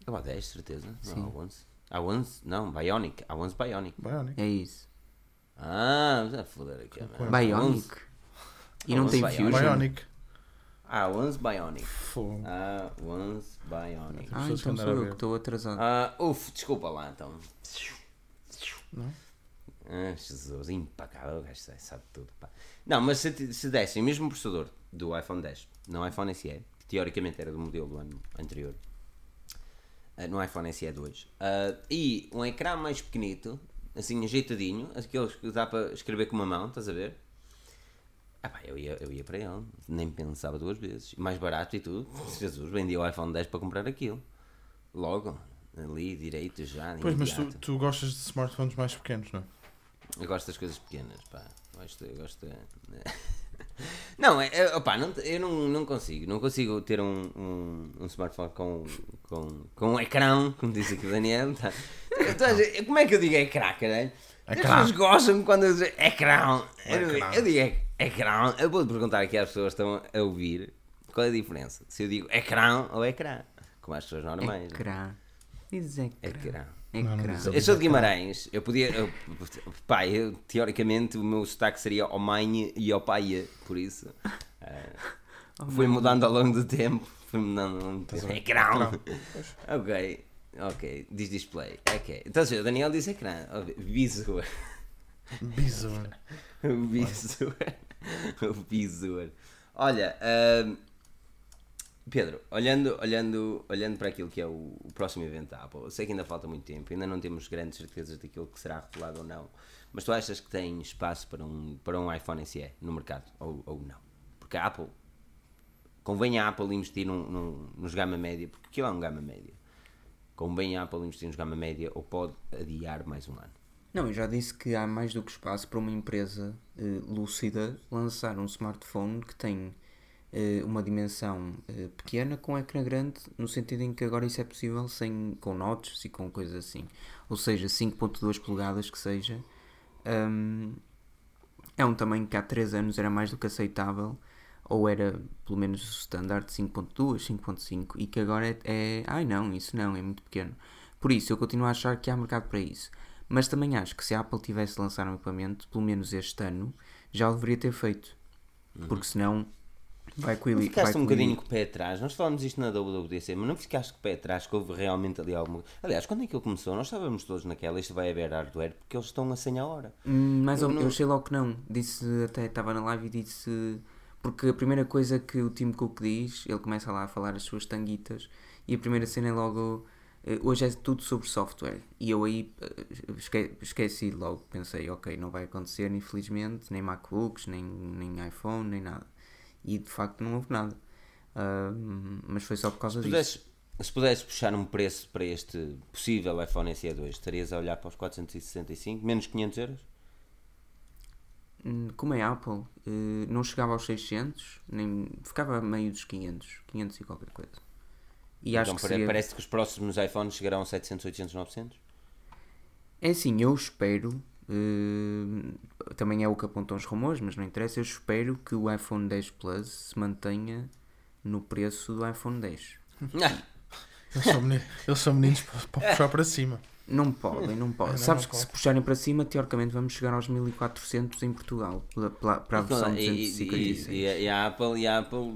É o A10, certeza? Não, A11. A11, não, Bionic. A11 Bionic. Bionic. É isso. Ah, vamos a foder aqui. mano. Bionic. E não A11 tem Bionic. Fusion. Bionic. A11 Bionic. Fogo. A11 Bionic. Ah, pessoas que então andaram sou a eu ver. que estou atrasado. Ah, uf, desculpa lá então. Não? Ah, Jesus, impecável, o gajo sabe, sabe tudo. Pá. Não, mas se, te- se dessem o mesmo processador do iPhone 10, não iPhone SE, que teoricamente era do modelo do ano anterior, ah, no iPhone SE 2, ah, e um ecrã mais pequenito, assim ajeitadinho, aqueles que dá para escrever com uma mão, estás a ver? Ah, pá, eu, ia, eu ia para ele, nem pensava duas vezes. Mais barato e tudo. Jesus, vendia o iPhone 10 para comprar aquilo. Logo, ali, direito, já. Pois, mas tu, imediato. tu gostas de smartphones mais pequenos, não é? Eu gosto das coisas pequenas, pá. Gosto, eu gosto. de- Não, é, é, opá, não, eu não, não consigo. Não consigo ter um, um, um smartphone com, com, com um ecrã, como disse aqui o Daniel. Tá. A dizer, como é que eu digo ecrã, caralho? As pessoas gostam quando eu digo ecrã. Eu, eu digo ec- ecrã. Eu vou perguntar aqui às pessoas que estão a ouvir qual é a diferença. Se eu digo ecrã ou ecrã. Como as pessoas normais. né? Ecrã. Diz ecrã. Ecrã. Não, não diz Eu sou de Guimarães, eu podia. Eu, pá, eu, teoricamente o meu sotaque seria ao mãe e ao pai, por isso. eh, fui mudando ao longo do tempo. Fui mudando ao longo do tempo. Ecrã! Ok, ok. Diz display. Ok. Então, o Daniel disse ecrã. Bizarro. O visual. O visual. Olha, ahm, Pedro, olhando, olhando, olhando para aquilo que é o, o próximo evento da Apple, eu sei que ainda falta muito tempo, ainda não temos grandes certezas daquilo que será revelado ou não, mas tu achas que tem espaço para um, para um iPhone SE no mercado ou, ou não? Porque a Apple, convém a Apple investir num, num, nos gama média, porque aquilo é um gama média. Convém a Apple investir nos gama média ou pode adiar mais um ano? Não, eu já disse que há mais do que espaço para uma empresa eh, lúcida lançar um smartphone que tem uma dimensão eh, pequena com ecrã grande, no sentido em que agora isso é possível sem, com notches e com coisas assim. Ou seja, 5.2 polegadas que seja. Hum, é um tamanho que há 3 anos era mais do que aceitável, ou era pelo menos o standard de 5.2, 5.5, e que agora é, é. Ai não, isso não, é muito pequeno. Por isso, eu continuo a achar que há mercado para isso. Mas também acho que se a Apple tivesse lançado um equipamento, pelo menos este ano, já o deveria ter feito. Porque senão vai com Não ele. ficaste vai um bocadinho com o pé atrás, nós falamos isto na WWDC, mas não ficaste com o pé atrás que houve realmente ali alguma Aliás, quando é que ele começou? Nós estávamos todos naquela, isto vai haver hardware, porque eles estão a 100 a hora. Hum, Mas eu, não- eu achei logo que não. Disse, até estava na live e disse. Porque a primeira coisa que o Tim Cook diz, ele começa lá a falar as suas tanguitas, e a primeira cena é logo. eh, Hoje é tudo sobre software. E eu aí eh, esque- esqueci logo. Pensei, ok, não vai acontecer, infelizmente, nem MacBooks, nem, nem iPhone, nem nada. E de facto não houve nada. Ahm, mas foi só por causa Se disso. pudesses, se pudesses puxar um preço para este possível iPhone SE 2, estarias a olhar para os 465, menos 500 euros? Hum, Como é Apple, eh, não chegava aos 600, nem ficava a meio dos 500, 500 e qualquer coisa. E acho então que pare- seria... parece que os próximos iPhones chegarão a 700, 800, 900? É assim, eu espero, eh, também é o que apontam os rumores, mas não interessa, eu espero que o iPhone 10 Plus se mantenha no preço do iPhone 10. Ah, Eles são, meni- eles são meninos para, puxar para cima. Não podem, não podem. Não, Sabes não que se pode. puxarem para cima, teoricamente vamos chegar aos 1400 em Portugal, pela- pela- para a versão e, e- 256. e- e a Apple, e a Apple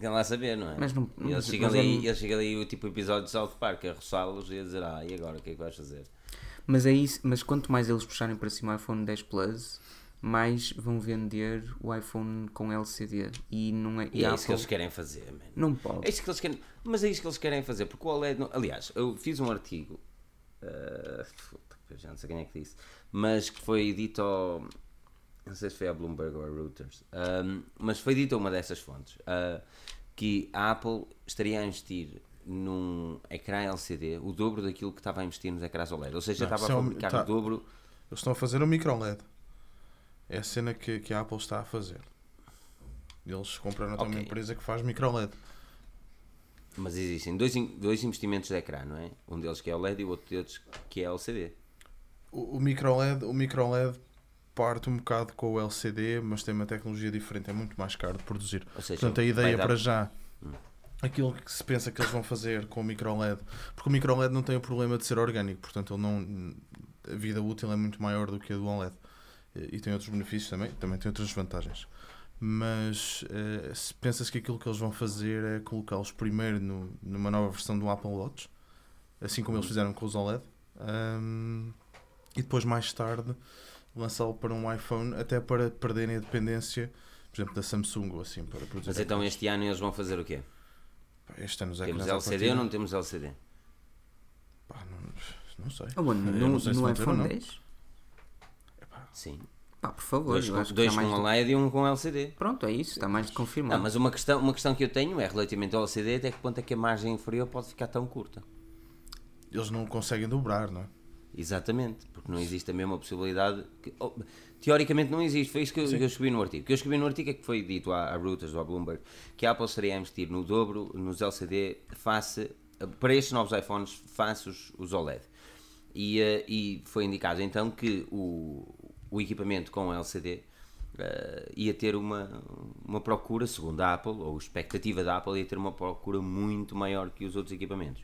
quer lá saber, não é? Mas não- E eles mas- chegam mas é- ali, eles chegam ali o tipo episódio de South Park a roçá-los e a dizer, ah, e agora o que é que vais fazer? Mas é isso, mas quanto mais eles puxarem para cima o iPhone 10 Plus, mais vão vender o iPhone com LCD. E não é. E é a isso que Apple eles querem fazer, man. não pode. É isso que eles querem, mas é isso que eles querem fazer, porque o OLED. não- aliás, eu fiz um artigo, eu já não sei quem é que disse, mas que foi dito ao. Não sei se foi a Bloomberg ou a Reuters, ahm, mas foi dito a uma dessas fontes ah, que a Apple estaria a investir num ecrã LCD o dobro daquilo que estava a investir nos ecrãs OLED. Ou seja, Não, estava a é um- fabricar tá. o dobro. Eles estão a fazer o micro LED. É a cena que, que a Apple está a fazer. Eles compraram até uma Ok. empresa que faz micro LED. Mas existem dois, dois investimentos de ecrã, não é? Um deles que é OLED e o outro deles que é LCD. O, o micro LED, o micro LED parte um bocado com o LCD, mas tem uma tecnologia diferente, é muito mais caro de produzir. Seja, Portanto, a ideia dar- Hum. para já, aquilo que se pensa que eles vão fazer com o micro LED, porque o micro LED não tem o problema de ser orgânico, portanto, ele não, a vida útil é muito maior do que a do OLED. E tem outros benefícios também, também tem outras vantagens. Mas eh, se pensa-se que aquilo que eles vão fazer é colocá-los primeiro no- numa nova versão do Apple Watch, assim como eles fizeram com os OLED, ahm, e depois mais tarde lançá-lo para um iPhone, até para perderem a dependência, por exemplo, da Samsung ou assim, para produzir. Mas então este ano eles vão fazer o quê? Este ano os Temos LCD partida- ou não temos LCD? Pá, não, não sei. Oh, mano, Eu no, não sei se no ter ou iPhone não. 10? Sim. Pá, por favor, Dois, com, dois com mais OLED e um com LCD. Pronto, é isso, está mais de confirmado. Não, mas uma questão, uma questão que eu tenho é relativamente ao LCD, até que ponto é que a margem inferior pode ficar tão curta? Eles não conseguem dobrar, não é? Exatamente, porque não existe a mesma possibilidade. Que, oh, teoricamente não existe, foi isso que eu, que eu escrevi no artigo. O que eu escrevi no artigo é que foi dito à, à Reuters ou à Bloomberg que a Apple estaria a investir no dobro nos LCD face, para estes novos iPhones face os, os OLED. E, eh, e foi indicado então que o, o equipamento com LCD eh, ia ter uma, uma procura, segundo a Apple, ou expectativa da Apple, ia ter uma procura muito maior que os outros equipamentos.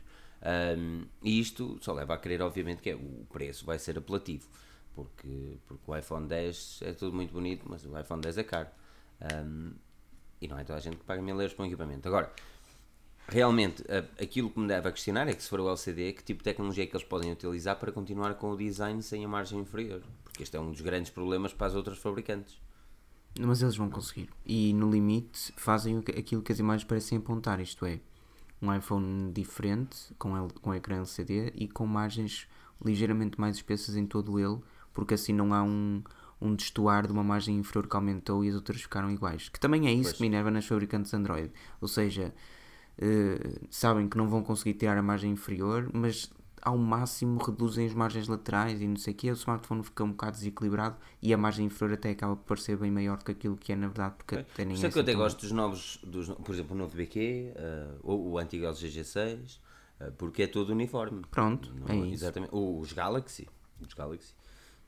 Um, e isto só leva a crer, obviamente, que é, o preço vai ser apelativo, porque, porque o iPhone 10 é tudo muito bonito, mas o iPhone 10 é caro. Um, e não é toda a gente que paga mil euros por um equipamento. Agora, realmente, aquilo que me deve a questionar é que se for o LCD, que tipo de tecnologia é que eles podem utilizar para continuar com o design sem a margem inferior? Porque este é um dos grandes problemas para as outras fabricantes. Mas eles vão conseguir. E no limite fazem aquilo que as imagens parecem apontar, isto é, um iPhone diferente, com, L- com ecrã LCD e com margens ligeiramente mais espessas em todo ele, porque assim não há um, um destoar de uma margem inferior que aumentou e as outras ficaram iguais. Que também é isso Pois. que me enerva nas fabricantes Android. Ou seja, eh, sabem que não vão conseguir tirar a margem inferior, mas ao máximo reduzem as margens laterais e não sei o que, o smartphone fica um bocado desequilibrado e a margem inferior até acaba por parecer bem maior do que aquilo que é na verdade, porque até Por nem isso é que eu até gosto dos novos, dos, por exemplo, o novo BQ, eh, ou o antigo LG G6, eh, porque é todo uniforme. Pronto, Não- é isso. Exatamente. Ou os Galaxy. Os Galaxy.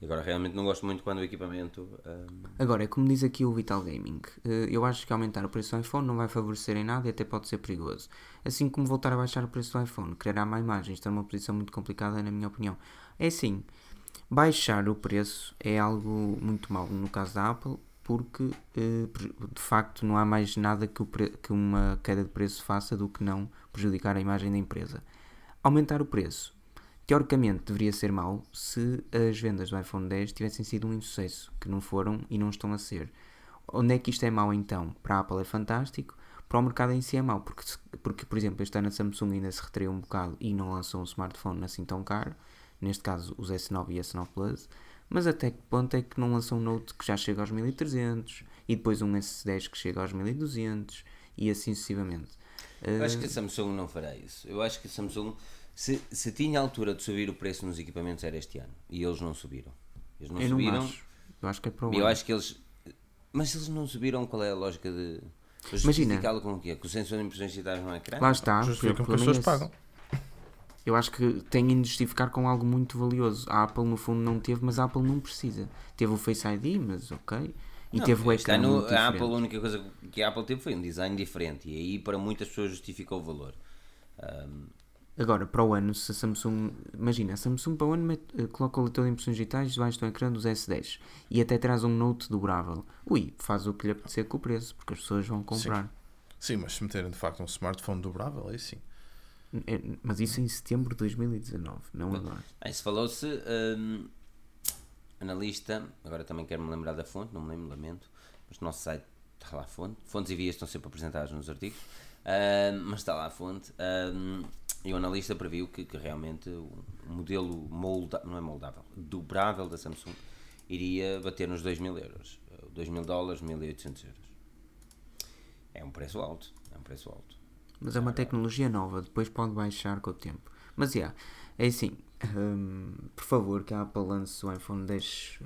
Agora realmente não gosto muito quando o equipamento. eh, Agora, é como diz aqui o Vital Gaming, eh, eu acho que aumentar o preço do iPhone não vai favorecer em nada e até pode ser perigoso. Assim como voltar a baixar o preço do iPhone, criará má imagem, isto é uma posição muito complicada na minha opinião. É assim, baixar o preço é algo muito mau no caso da Apple, porque eh, de facto não há mais nada que, que uma queda de preço faça do que não prejudicar a imagem da empresa. Aumentar o preço Teoricamente deveria ser mau se as vendas do iPhone 10 tivessem sido um insucesso, que não foram e não estão a ser. Onde é que isto é mau então? Para a Apple é fantástico, para o mercado em si é mau, porque, porque por exemplo, este ano a Samsung ainda se retraiu um bocado e não lançou um smartphone assim tão caro, neste caso os S9 e S9 Plus, mas até que ponto é que não lançou um Note que já chega aos 1300 e depois um S10 que chega aos 1200 e assim sucessivamente. Eu Eh, acho que a Samsung não fará isso. Eu acho que a Samsung, se, se tinha altura de subir o preço nos equipamentos, era este ano. E eles não subiram. Eles não eu não subiram. acho. Eu acho que é E eu acho que eles. Mas se eles não subiram, qual é a lógica de. Imagina. Justificá-lo com o quê? Com o sensor de impressões digitais no ecrã? Lá está, Justificam o que as problema é pessoas esse. pagam. Eu acho que têm de justificar com algo muito valioso. A Apple no fundo não teve, mas a Apple não precisa. Teve o Face ID, mas ok. E Não, teve o ecrã ano, muito a. Apple, a única coisa que a Apple teve foi um design diferente. E aí, para muitas pessoas, justificou o valor. Ahm, Agora, para o ano, se a Samsung... Imagina, a Samsung para o ano mete- eh, coloca o leitor de impressões digitais debaixo do ecrã dos S10 e até traz um Note dobrável. Ui, faz o que lhe apetecer com o preço, porque as pessoas vão comprar. Sim, mas se meterem de facto um smartphone dobrável, aí sim. É, Mas isso em setembro de 2019, não agora. Aí se falou-se, hum, analista, agora também quero me lembrar da fonte, não me lembro, lamento, mas no nosso site está lá a fonte. Fontes e vias estão sempre apresentadas nos artigos, hum, mas está lá a fonte. hum, e o analista previu que, que realmente o modelo molda, não é moldável, dobrável da Samsung iria bater nos 2 mil euros. 2 mil dólares, 1800 euros. É um preço alto, é um preço alto. Mas é uma tecnologia nova, depois pode baixar com o tempo. Mas, já, é assim, hum, por favor, que a Apple lance o iPhone 10 eh,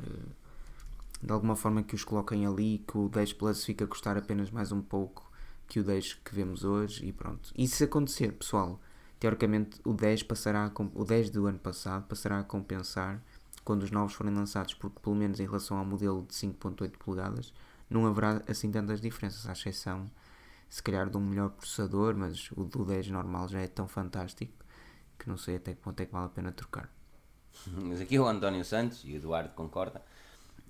de alguma forma que os coloquem ali, que o 10 Plus fique a custar apenas mais um pouco que o 10 que vemos hoje e pronto. E se acontecer, pessoal, teoricamente o 10 passará o 10 do ano passado passará a compensar quando os novos forem lançados, porque pelo menos em relação ao modelo de 5.8 polegadas não haverá assim tantas diferenças, à exceção se calhar de um melhor processador, mas o do 10 normal já é tão fantástico que não sei até que ponto é que vale a pena trocar. Mas aqui o António Santos e o Eduardo concorda.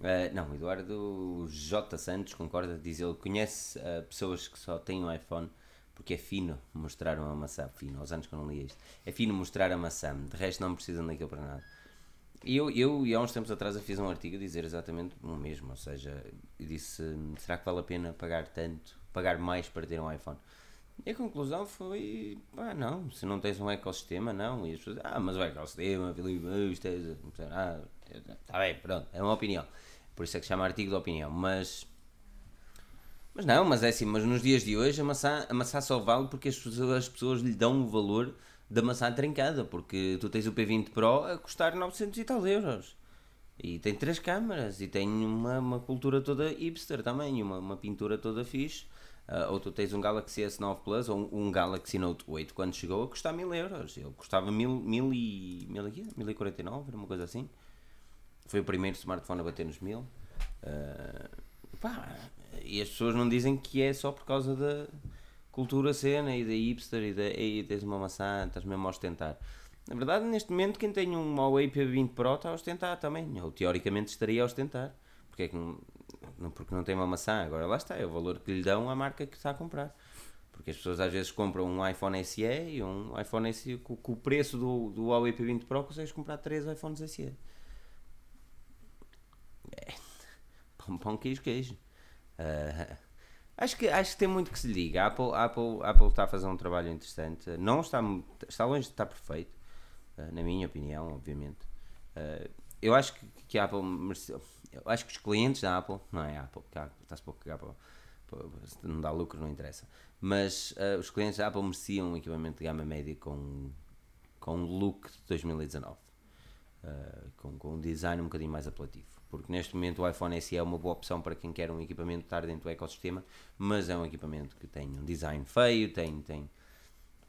Eh, não, o Eduardo J. Santos concorda, diz ele conhece eh, pessoas que só têm um iPhone porque é fino mostrar uma maçã. Fino, aos anos que eu não li isto. É fino mostrar a maçã, de resto não precisam daquilo para nada. Eu, eu, há uns tempos atrás, eu fiz um artigo a dizer exatamente o mesmo. Ou seja, eu disse: será que vale a pena pagar tanto, pagar mais para ter um iPhone? E a conclusão foi: pá, não, se não tens um ecossistema, não. E as pessoas, ah, mas o ecossistema, Filipe, isto é. Ah, está bem, pronto, é uma opinião. Por isso é que se chama artigo de opinião. Mas. Mas não, mas é assim, mas nos dias de hoje a maçã, a maçã só vale porque as pessoas, as pessoas lhe dão o valor da maçã trincada, porque tu tens o P20 Pro a custar 900 e tal euros. E tem três câmaras e tem uma, uma cultura toda hipster também, uma, uma pintura toda fixe. Ah, ou tu tens um Galaxy S9 Plus ou um, um Galaxy Note 8 quando chegou a custar 1000 euros. Ele custava 1000 mil e, mil e, quê? 1049, era uma coisa assim. Foi o primeiro smartphone a bater nos 1000. Ah, pá, e as pessoas não dizem que é só por causa da cultura cena e da hipster e da ei, tens uma maçã, estás mesmo a ostentar. Na verdade, neste momento, quem tem um Huawei P20 Pro está a ostentar também, ou teoricamente estaria a ostentar. Porque é que não, porque não tem uma maçã? Agora lá está, é o valor que lhe dão à marca que está a comprar. Porque as pessoas às vezes compram um iPhone SE e um iPhone SE com, com o preço do, do Huawei P20 Pro consegues comprar 3 iPhones SE. É. Pão, pão, queijo, queijo. Ah, acho, que, acho que tem muito que se lhe diga. A Apple, a Apple, a Apple está a fazer um trabalho interessante. Não está, está longe de estar perfeito, ah, na minha opinião, obviamente. Ah, eu acho que, que a Apple mereceu. Eu acho que os clientes da Apple, não é a Apple, está-se pouco a para, não dá lucro, não interessa. Mas ah, os clientes da Apple mereciam um equipamento de gama média com, com um look de 2019. Uh, com, com um design um bocadinho mais apelativo. Porque neste momento o iPhone SE é uma boa opção para quem quer um equipamento estar dentro do ecossistema, mas é um equipamento que tem um design feio, tem, tem,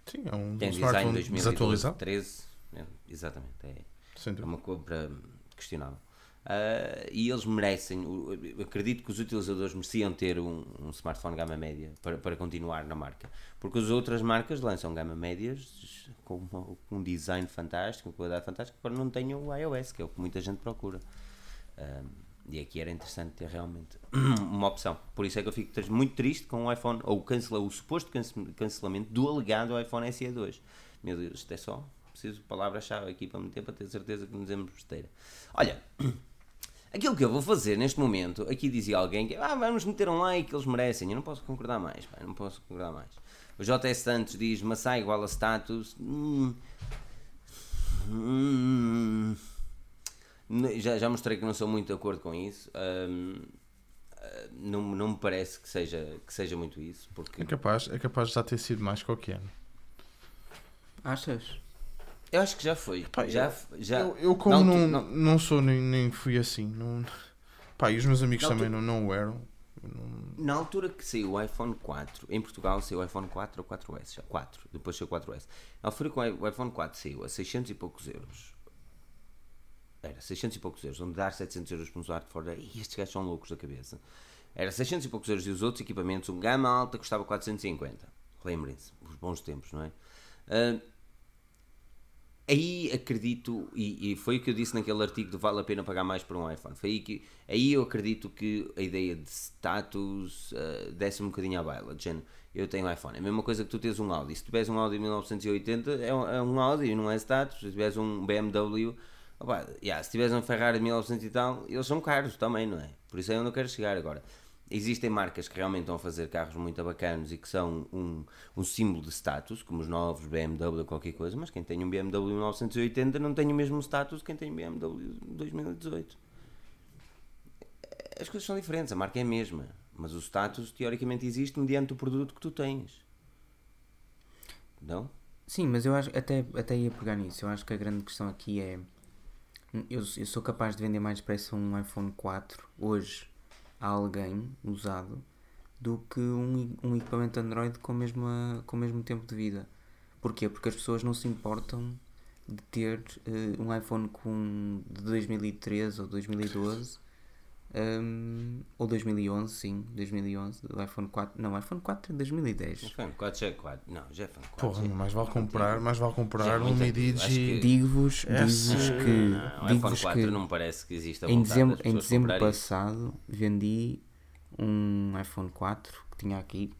Sim, é um, um tem design smartphone 2012, desatualizado. 13, é, exatamente, é, é uma compra questionável. Ah, e eles merecem, acredito que os utilizadores mereciam ter um, um smartphone gama média para, para continuar na marca, porque as outras marcas lançam gama médias com, uma- com um design fantástico, uma qualidade fantástica, para não tenham o iOS, que é o que muita gente procura. Ah, e aqui era interessante ter realmente uma opção. Por isso é que eu fico muito triste com o iPhone, ou cancela, o suposto cance- cancelamento do alegado iPhone SE2. Meu Deus, isto é só. Preciso palavra-chave aqui para meter para ter certeza que não dizemos besteira. Olha, aquilo que eu vou fazer neste momento, aqui dizia alguém que ah, vamos meter um like, eles merecem. Eu não posso concordar mais, não posso concordar mais. O JS Santos diz maçã igual a status. Hum, hum, Já, já mostrei que não sou muito de acordo com isso. Ahm, ah, não, não me parece que seja, que seja muito isso. Porque É capaz, é capaz de já ter sido mais qualquer ano. Achas? eu acho que já foi. Pá, já, eu- já, Eu, eu como não, altu- não, não- sou nem, nem fui assim. Não... Pá, e os meus amigos Na também não, não o eram. Não- Na altura que saiu o iPhone 4, em Portugal saiu o iPhone 4 ou 4S, já 4, depois saiu o 4S. Na altura que o iPhone 4 saiu a 600 e poucos euros, era 600 e poucos euros, onde dar 700 euros para um smartphone, e estes gajos são loucos da cabeça. Era 600 e poucos euros e os outros equipamentos, um gama alta custava 450. Lembrem-se, os bons tempos, não é? Ah, aí acredito, e, e foi o que eu disse naquele artigo de vale a pena pagar mais por um iPhone. Foi aí que aí eu acredito que a ideia de status uh, desse um bocadinho à baila. De género, eu tenho iPhone. É a mesma coisa que tu tens um Audi. Se tiveres um Audi 1980, é um, é um Audi, não é status. Se tiveres um BMW, opa, yeah, se tiveres um Ferrari 1900 e tal, eles são caros também, não é? Por isso é onde eu quero chegar agora. Existem marcas que realmente estão a fazer carros muito bacanos e que são um, um símbolo de status, como os novos BMW qualquer coisa, mas quem tem um BMW 1980 não tem o mesmo status que quem tem um BMW 2018. As coisas são diferentes, a marca é a mesma, mas o status teoricamente existe mediante o produto que tu tens. Não? Sim, mas eu acho até, até ia pegar nisso. Eu acho que a grande questão aqui é. Eu, eu sou capaz de vender mais depressa um iPhone 4 hoje a alguém usado do que um, um equipamento Android com, mesma, com o mesmo tempo de vida. Porquê? Porque as pessoas não se importam de ter uh, um iPhone com, de 2013 ou 2012 um, ou 2011, sim, 2011, do iPhone 4. Não, iPhone 4 é 2010. iPhone 4 já é 4. Não, já é iPhone 4. Porra, já é- mais vale comprar, mais vale é comprar um muito Midi antigo, acho que- Digo-vos Esse- digo que, Não, o iPhone digo-vos 4 que não parece que exista em dezembro, em dezembro comprarem isso. passado vendi um iPhone 4 que tinha aqui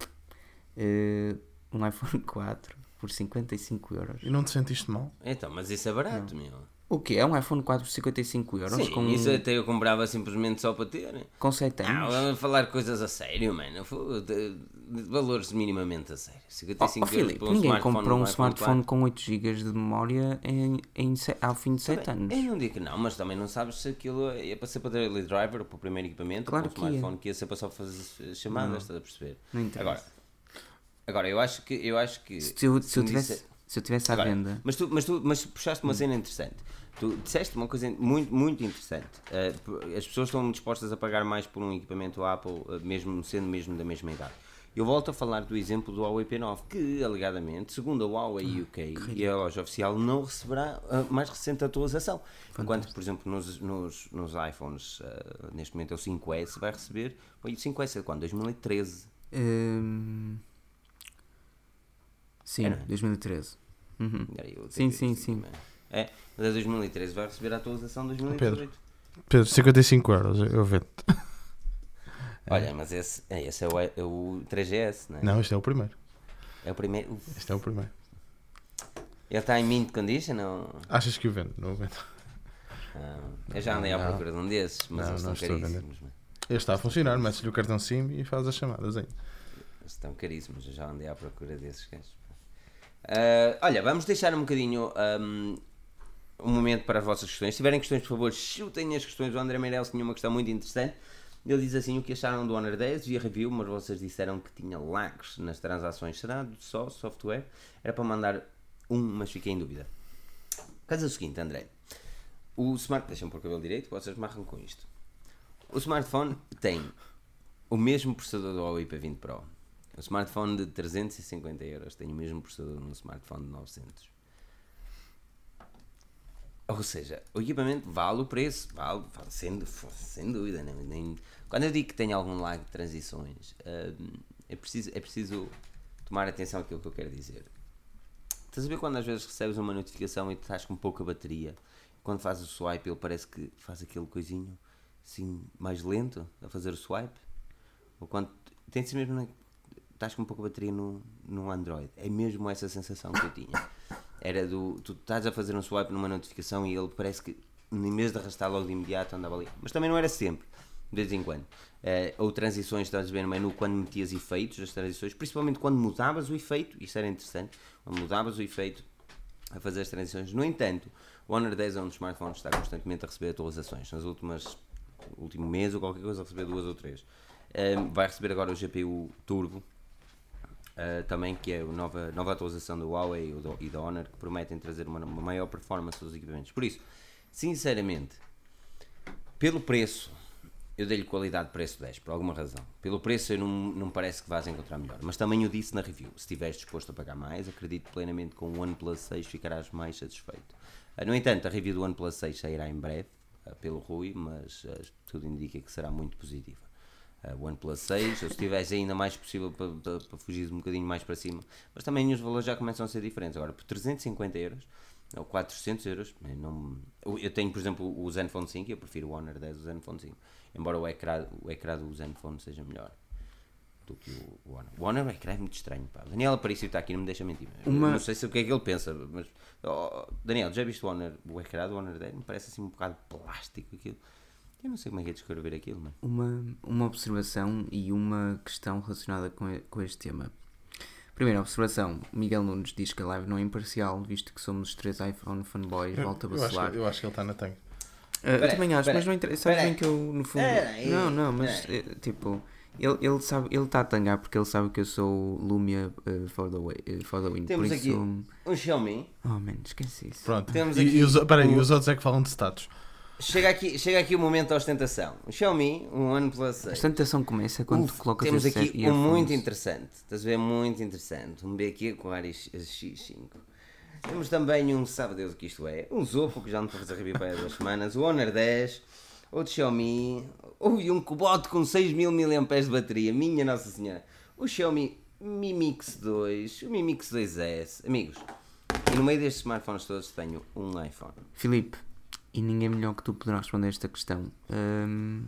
eh, um iPhone 4 por 55 euros. E não te sentiste mal? Então, mas isso é barato, meu. O que é um iPhone 4 por 55 euros Sim, com, isso até eu comprava simplesmente só para ter. com 7 Não, anos? vamos falar coisas a sério, mano. Fu- de- de Valores minimamente a sério. Oh, 55 oh, euros Filipe, um ninguém smartphone, comprou um smartphone 4. com 8 GB de memória em, em, se- ao fim de 7 Também, anos. Eu não digo que não, mas também não sabes se aquilo é para ser para daily driver, para o primeiro equipamento, Claro para um que é. smartphone que ia ser para só fazer chamadas, estás a perceber? Não interessa. Agora, agora eu acho que eu acho que Se eu, se eu me tivesse, disse- se eu tivesse à Agora, venda, Mas tu, mas tu mas puxaste uma cena interessante. Tu disseste uma coisa muito, muito interessante. Eh, as pessoas estão dispostas a pagar mais por um equipamento Apple, eh, mesmo sendo mesmo da mesma idade. Eu volto a falar do exemplo do Huawei P9, que alegadamente, segundo a Huawei UK e a loja oficial, não receberá a mais recente atualização. Enquanto, por exemplo, nos, nos, nos iPhones, eh, neste momento é o 5S, vai receber. Foi o 5S é quando? 2013. hum, sim, Era? 2013. Uhum. Sim, sim, que- sim. É, mas é 2013, vai receber a atualização de 2018. Pedro, 55 euros, eu vendo. Olha, mas esse, é, esse é, o, é o 3GS, não é? Não, este é o primeiro. É o primeiro. Uf, Este é o primeiro. ele está em mint condition ou. Achas que o vendo? Não o vendo. Ah, eu já andei à procura de um desses, mas Não, eles não estão caríssimos. Este está a funcionar, metes-lhe o cartão SIM e faz as chamadas. Eles estão caríssimos, eu já andei à procura desses gajos. Ah, olha, vamos deixar um bocadinho ahm, um momento para as vossas questões. Se tiverem questões, por favor, chutem as questões. O André Meirelles tinha uma questão muito interessante. Ele diz assim: o que acharam do Honor 10 e a review, mas vocês disseram que tinha lags nas transações. Será só software? Era para mandar um, mas fiquei em dúvida. Caso é o seguinte, André. O smart. Deixa-me pôr o cabelo direito, vocês marcam com isto. O smartphone tem o mesmo processador do Huawei P20 Pro. O smartphone de 350 euros tem o mesmo processador no smartphone de 900. Ou seja, o equipamento vale o preço, vale, vale sem, sem dúvida. Nem, nem- quando eu digo que tem algum lag de transições, hum, é, preciso, é preciso tomar atenção àquilo que eu quero dizer. Estás a ver quando às vezes recebes uma notificação e estás com pouca bateria? Quando fazes o swipe, ele parece que faz aquele coisinho assim mais lento a fazer o swipe? Ou quando tem-se mesmo estás com pouca bateria no, no Android. É mesmo essa sensação que eu tinha. Era do. Tu estás a fazer um swipe numa notificação e ele parece que, em vez de arrastar logo de imediato, andava ali. Mas também não era sempre, de vez em quando. Eh, ou transições, estás a ver no menu, quando metias efeitos, as transições, principalmente quando mudavas o efeito, isso era interessante, quando mudavas o efeito a fazer as transições. No entanto, o Honor 10 é um dos smartphones que está constantemente a receber atualizações. Nas últimas último mês ou qualquer coisa, a receber duas ou três. Um, vai receber agora o GPU Turbo, uh, também que é a nova, nova atualização do Huawei e da Honor, que prometem trazer uma, uma maior performance dos equipamentos. Por isso, sinceramente, pelo preço, eu dei-lhe qualidade preço 10, por alguma razão. Pelo preço, eu não, me parece que vás encontrar melhor. Mas também eu disse na review: se estiveres disposto a pagar mais, acredito plenamente que com o OnePlus 6 ficarás mais satisfeito. Ah, No entanto, a review do OnePlus 6 sairá em breve, ah, pelo Rui, mas tudo indica que será muito positiva. O OnePlus 6, ou se tivesse ainda mais possível para, para, para fugir um bocadinho mais para cima, mas também os valores já começam a ser diferentes. Agora, por 350 euros ou 400 euros, eu, não, eu- tenho, por exemplo, o Zenfone 5, eu prefiro o Honor 10 do Zenfone 5, embora o ecrã, o ecrã do Zenfone seja melhor do que o Honor. O Honor é que é muito estranho, pá. Daniel Aparício está aqui, não me deixa mentir. Uma- Não sei se o que é que ele pensa, mas. Oh, Daniel, já viste o Honor, o ecrã do Honor 10? Me parece assim um bocado plástico aquilo. Eu não sei como é que é descrever aquilo, mano. Uma, uma observação e uma questão relacionada com, com este tema. Primeira observação: Miguel Nunes diz que a live não é imparcial, visto que somos os três iPhone fanboys. Volta a eu, acho, vacilar. que- eu acho que ele está na tanque. Ah, eu também acho, peraí, mas não interessa. Sabes bem que eu, no fundo. Peraí, não, não, mas eh, tipo. Ele, ele sabe, ele está a tangar porque ele sabe que eu sou Lumia eh, for, the way, eh, for the win. Temos por aqui isso. um Xiaomi. Oh man, esqueci isso. Pronto. Temos e, aqui e os, peraí, o- e os outros é que falam de status. Chega aqui, chega aqui o momento da ostentação. O Xiaomi, um OnePlus 6. A ostentação começa quando Uf, colocas temos aqui um muito interessante. Estás a ver? Muito interessante. Um BQ com Ares X5. Temos também um, sabe Deus o que isto é? Um Zopo, que já não estou a fazer review para há duas semanas. O Honor 10. Outro Xiaomi. Houve um Cobot com 6000 mAh de bateria. Minha Nossa Senhora. O Xiaomi Mi Mix 2. O Mi Mix 2S. Amigos, e no meio destes smartphones todos tenho um iPhone. Filipe, e ninguém melhor que tu poderá responder esta questão. Hum,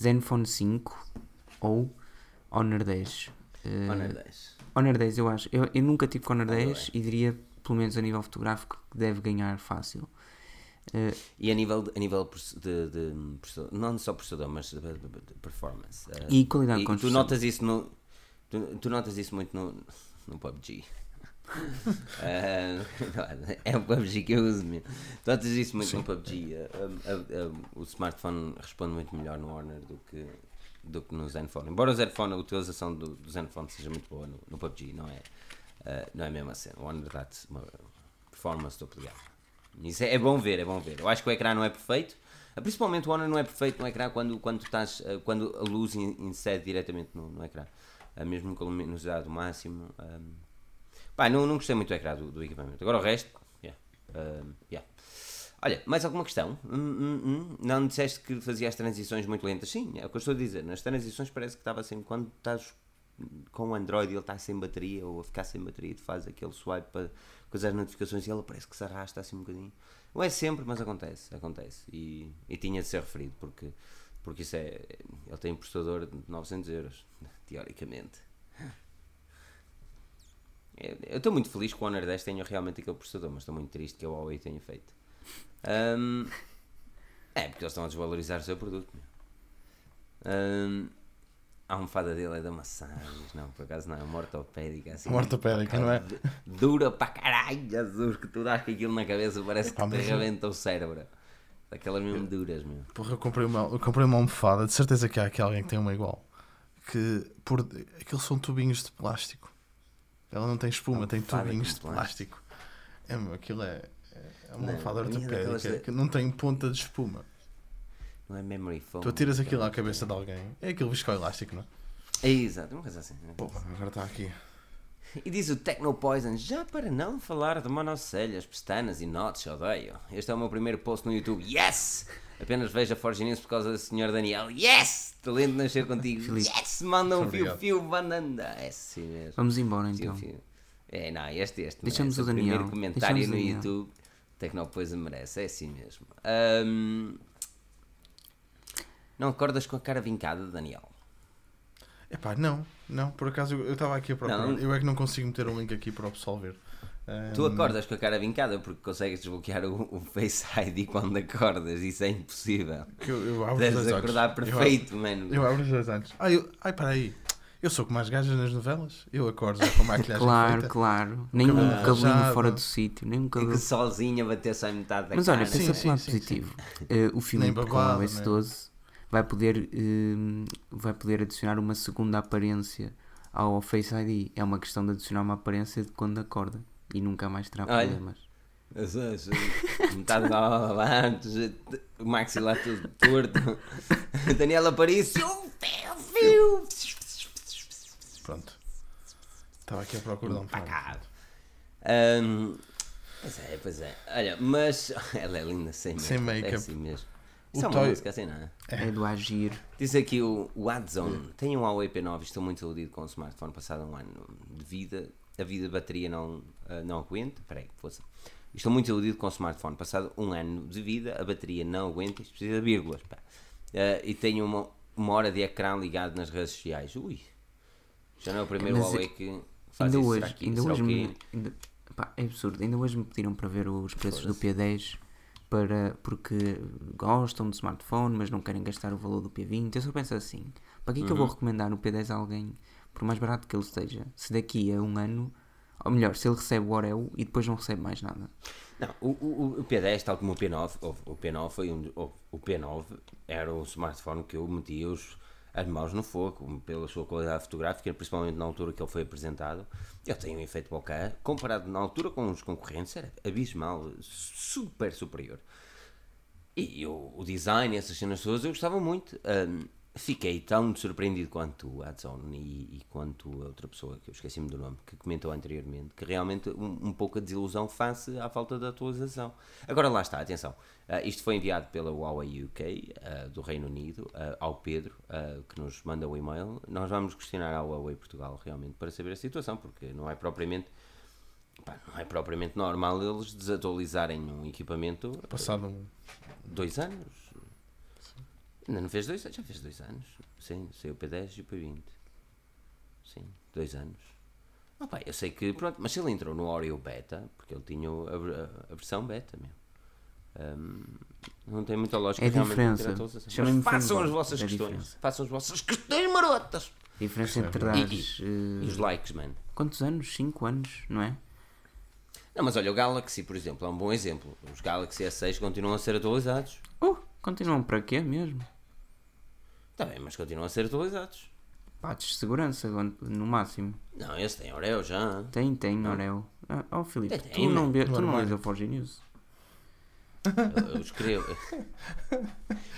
Zenfone 5 ou Honor 10? Uh, Honor 10. Honor 10, eu acho. Eu, eu nunca tive com Honor 10 bem. e diria, pelo menos a nível fotográfico, que deve ganhar fácil. Uh, E a nível, de- a nível de, de processador, não só processador, mas de, de- de performance. eh, E qualidade de e, tu construção. notas isso no. Tu, tu notas isso muito no, no PUBG. Não, é o PUBG que eu uso mesmo. Tu notas isso muito no PUBG. eh, eh, eh, o smartphone responde muito melhor no Honor do que, do que no Zenfone. Embora o Zenfone, a utilização do, do Zenfone seja muito boa no, no PUBG, não é, não é mesmo assim. O Honor dá-te uma performance gama. Isso é, é bom ver, é bom ver. Eu acho que o ecrã não é perfeito. Ah, Principalmente o Honor não é perfeito no ecrã quando, quando, estás, ah, quando a luz in- incide diretamente no, no ecrã. Ah, mesmo com a luminosidade do máximo. Pá, não, não gostei muito do ecrã do, do equipamento. Agora o resto, yeah. ahm, yeah. Olha, mais alguma questão? Hum, hum, hum. Não disseste que fazia as transições muito lentas? Sim, é o que eu estou a dizer. Nas transições parece que estava assim, quando estás com o Android ele está sem bateria ou a ficar sem bateria, tu faz aquele swipe para fazer as notificações e ele parece que se arrasta assim um bocadinho. Não é sempre, mas acontece, acontece. E, e tinha de ser referido porque, porque isso é. Ele tem um processador de 900 euros, teoricamente. Eu estou muito feliz que o Honor 10 tenha realmente aquele processador, mas estou muito triste que a Huawei tenha feito. Ahm, é, porque eles estão a desvalorizar o seu produto. Ahm, a almofada dele é de massagens, não, por acaso não, é uma ortopédica assim. Uma ortopédica, não é? Dura para caralho, Jesus, que tu dás com aquilo na cabeça, parece que te mas- rebenta o cérebro. Daquelas mesmo duras, meu. Porra, eu comprei uma, eu comprei uma almofada, de certeza que há aqui alguém que tem uma igual. Que por, aqueles são tubinhos de plástico. Ela não tem espuma, tem tubinhos de plástico. É, meu, aquilo é, é uma almofada é ortopédica daquelas- que não tem ponta de espuma. Não é memory foam. Tu atiras aquilo à cabeça de alguém, é aquele viscoelástico, não é? É exato, uma coisa assim. Porra, agora está aqui. E diz o Technopoison, já para não falar de monocelhas, pestanas e notes, odeio. Este é o meu primeiro post no YouTube. Yes! Apenas vejo a Forge News por causa do Sr. Daniel. Yes! Talento nascer contigo. Filipe. Yes! Manda um obrigado. fio-fio, bananda. É assim mesmo. vamos embora então. Fio-fio. É, não, este, este. Deixamos merece. o Daniel. primeiro comentário Deixamos no Daniel. YouTube. Technopoison merece, é assim mesmo. Ahm, Não acordas com a cara vincada, Daniel? Epá, não, não, por acaso eu estava aqui a procurar. Não. Eu é que não consigo meter o link aqui para o pessoal ver. Tu acordas com a cara vincada porque consegues desbloquear o, o Face ID quando acordas, isso é impossível. que eu, eu abro os Deves dois olhos. acordar Eu perfeito, mano. abro- Eu abro os dois olhos. Ah, eu, ai, peraí. Eu sou como as gajas nas novelas. Eu acordo já com a maquilhagem Claro, feita. claro. Nem um cabelo cabelinho fora do sítio, nem um E cabelo. que sozinha bater só em metade da Mas cara. olha, pensa sim, pelo lado sim, positivo. Eh, o Filipe com o babado, OS 12 vai poder eh, vai poder adicionar uma segunda aparência ao Face ID. É uma questão de adicionar uma aparência de quando acorda e nunca mais terá Olha. problemas. As- as- Metade da aula antes, o maxilar tudo torto. Daniela Aparício. Pronto. Estava aqui a procurar um. Empacado. Ahm, Pois é, pois é. Olha, mas ela é linda sem make Sem É make-up. assim mesmo. O Isso é uma toy- música assim, não é? É do agir. Diz aqui o, o Adzone. Tenho um Huawei P9 e estou muito iludido com o smartphone passado um ano de vida. A vida da bateria não, ah, não aguenta. Espera aí, força. Estou muito iludido com o smartphone. Passado um ano de vida, a bateria não aguenta. Isto precisa de vírgulas. pá. Ah, e tenho uma, uma hora de ecrã ligado nas redes sociais. Ui. Já não é o primeiro Mas Huawei que faz Ainda isso. hoje, que, ainda será hoje me, ainda- pá, é absurdo. Ainda hoje me pediram para ver os preços do Foda-se. P10 para, porque gostam de smartphone, mas não querem gastar o valor do P20. Eu só penso assim: para que é que eu Uhum. vou recomendar o P10 a alguém, por mais barato que ele esteja, se daqui a um ano, ou melhor, se ele recebe o Oreo e depois não recebe mais nada? Não, o, o, o P10, tal como o P9, o, o P9 foi um, o, o P9 era o smartphone que eu metia os, mãos no fogo, pela sua qualidade fotográfica, principalmente na altura que ele foi apresentado. Ele tem um efeito bokeh, comparado na altura com os concorrentes, era abismal, super superior. E o, design, essas cenas todas, eu gostava muito. Ahm, fiquei tão surpreendido quanto o Adzone e, e quanto a outra pessoa, que eu esqueci-me do nome, que comentou anteriormente, que realmente um, um pouco a desilusão face à falta de atualização. Agora lá está, atenção. ah, isto foi enviado pela Huawei UK, ah, do Reino Unido, ah, ao Pedro, que nos manda o e-mail. Nós vamos questionar a Huawei Portugal realmente para saber a situação, porque não é propriamente. não é propriamente normal eles desatualizarem um equipamento Passado dois anos. Ainda não fez dois anos? Já fez dois anos. Sim, saiu o P10 e o P20. Sim, dois anos. Ah, pá, eu sei que, pronto, mas se ele entrou no Oreo Beta, porque ele tinha a, a versão Beta, meu. Hum, não tem muita lógica É realmente diferença. ter atualização. Chamem-me Mas façam as vossas É questões. diferença. Façam as vossas questões marotas. A diferença entre E- dares. E os eh, likes, mano. quantos anos? 5 anos, não é? Não, mas olha, o Galaxy, por exemplo, é um bom exemplo. Os Galaxy S6 continuam a ser atualizados. Uh, continuam para quê mesmo? Está bem, mas continuam a ser atualizados. Patches de segurança, no máximo. Não, esse tem Oreo já. Tem, tem, Oreo. Ah, oh Filipe, Tem, tu tem, não, mano. vê, tu não lês a Forge News? Eu, eu escrevo.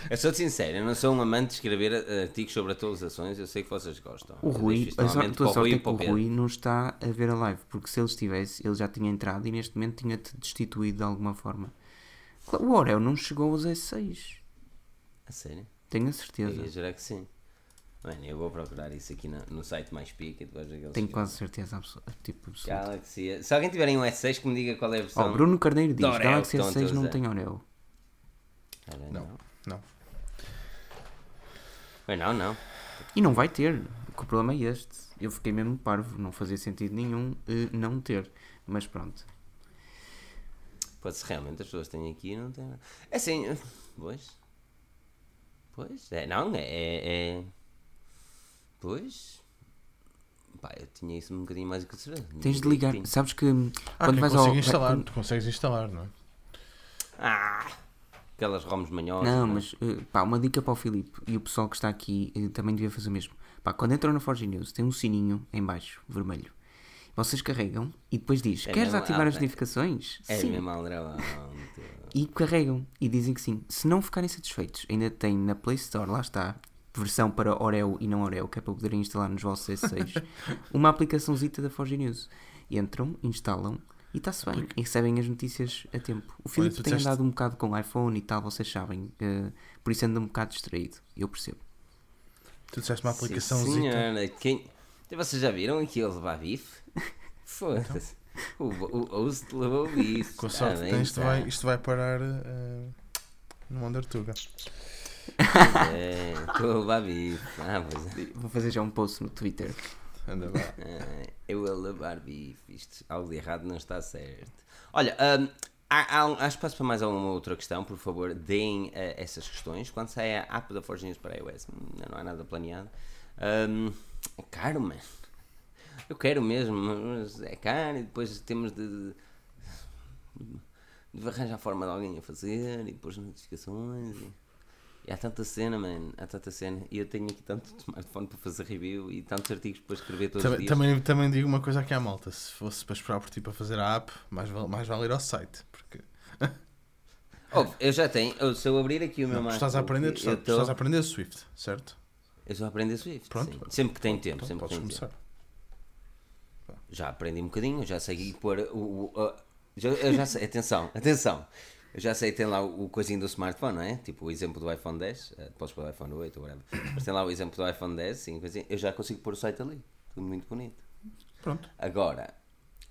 eu sou sincero, eu não sou um amante de escrever eh, artigos sobre atualizações, eu sei que vocês gostam. O Eu Rui, deixo a normalmente tua para o sorte Rui é e que para o o Pedro. Rui não está a ver a live, porque se ele estivesse, ele já tinha entrado e neste momento tinha-te destituído de alguma forma. Claro, O Oreo não chegou aos S6, A sério? Tenho a Eu certeza. ia jurar que sim. Mano, eu vou procurar isso aqui no, no site mais pica depois Tenho quase certeza absoluta. Tipo, absoluta. Galaxy. Se alguém tiver aí um S6 que me diga qual é a versão. Bruno Carneiro diz: do Oreo Galaxy que estão a S6 não tem Oreo. Não. não. Não. Mas não, não. E não vai ter. O problema é este. Eu fiquei mesmo parvo, não fazia sentido nenhum eh, não ter. Mas pronto. Pode ser realmente as pessoas têm aqui e não têm. É assim. Pois. Pois. É, não, é. é, é- Pois. Pá, eu tinha isso um bocadinho mais que certeza. Tens de ligar. Sabes que Ah, quando vais ao. instalar. quando- Tu consegues instalar, não é? Ah! Aquelas ROMs manhosas. Não, é? mas eh, pá, uma dica para o Filipe e o pessoal que está aqui eh, também devia fazer o mesmo. Pá, quando entram na Forge News tem um sininho em baixo, vermelho. Vocês carregam e depois diz: É Queres ativar as notificações? É sim. mesmo aldrabão. E carregam e dizem que sim. Se não ficarem satisfeitos, ainda tem na Play Store, lá está, versão para Oreo e não Oreo, que é para poderem instalar nos vossos S6, uma aplicaçãozita da Forge News. Entram, instalam e está-se bem. E recebem as notícias a tempo. O Filipe tem disseste- andado um bocado com iPhone e tal, vocês sabem. eh, por isso anda um bocado distraído. Eu percebo. Tu disseste uma Sim, aplicaçãozinha. senhora. Quem... Vocês já viram aqui ele levar bife? Foda-se. O, o, o host levou bife. Com sorte bem, tens, isto tá. vai, isto vai parar eh, no Undertuga. É, estou a levar bife. Ah, pois é. Vou fazer já um post no Twitter. Anda lá. Ah, eu a levar bife. Isto, algo de errado não está certo. Olha, hum, há, há, um- há espaço para mais alguma outra questão. Por favor, deem eh, essas questões. Quando sai a app da Forge News para iOS, ainda não há nada planeado. Hum, é caro, mano. Eu quero mesmo, mas é caro e depois temos de, de arranjar a forma de alguém a fazer e depois notificações. E, e há tanta cena, mano, há tanta cena. E eu tenho aqui tanto smartphone para fazer review e tantos artigos para escrever todos os Também, dias. também, também digo uma coisa aqui à malta: se fosse para esperar por ti para fazer a app, mais vale, mais vale ir ao site. Porque Oh, eu já tenho, eu, se eu abrir aqui o meu não, tu estás a aprender, tu estás, tu tô- estás a aprender Swift, certo? eu estou a aprender Swift. Pronto. sim. Sempre que tenho tempo, Então sempre que podes tenho tempo. Já aprendi um bocadinho, já sei pôr o. o- o- já, eu já sei, atenção, atenção. Eu já sei, tem lá o, o coisinho do smartphone, não é? Tipo o exemplo do iPhone 10, eh, podes pôr o iPhone 8 ou whatever. Mas tem lá o exemplo do iPhone 10, sim, coisinha. eu já consigo pôr o site ali. Tudo muito bonito. Pronto. Agora,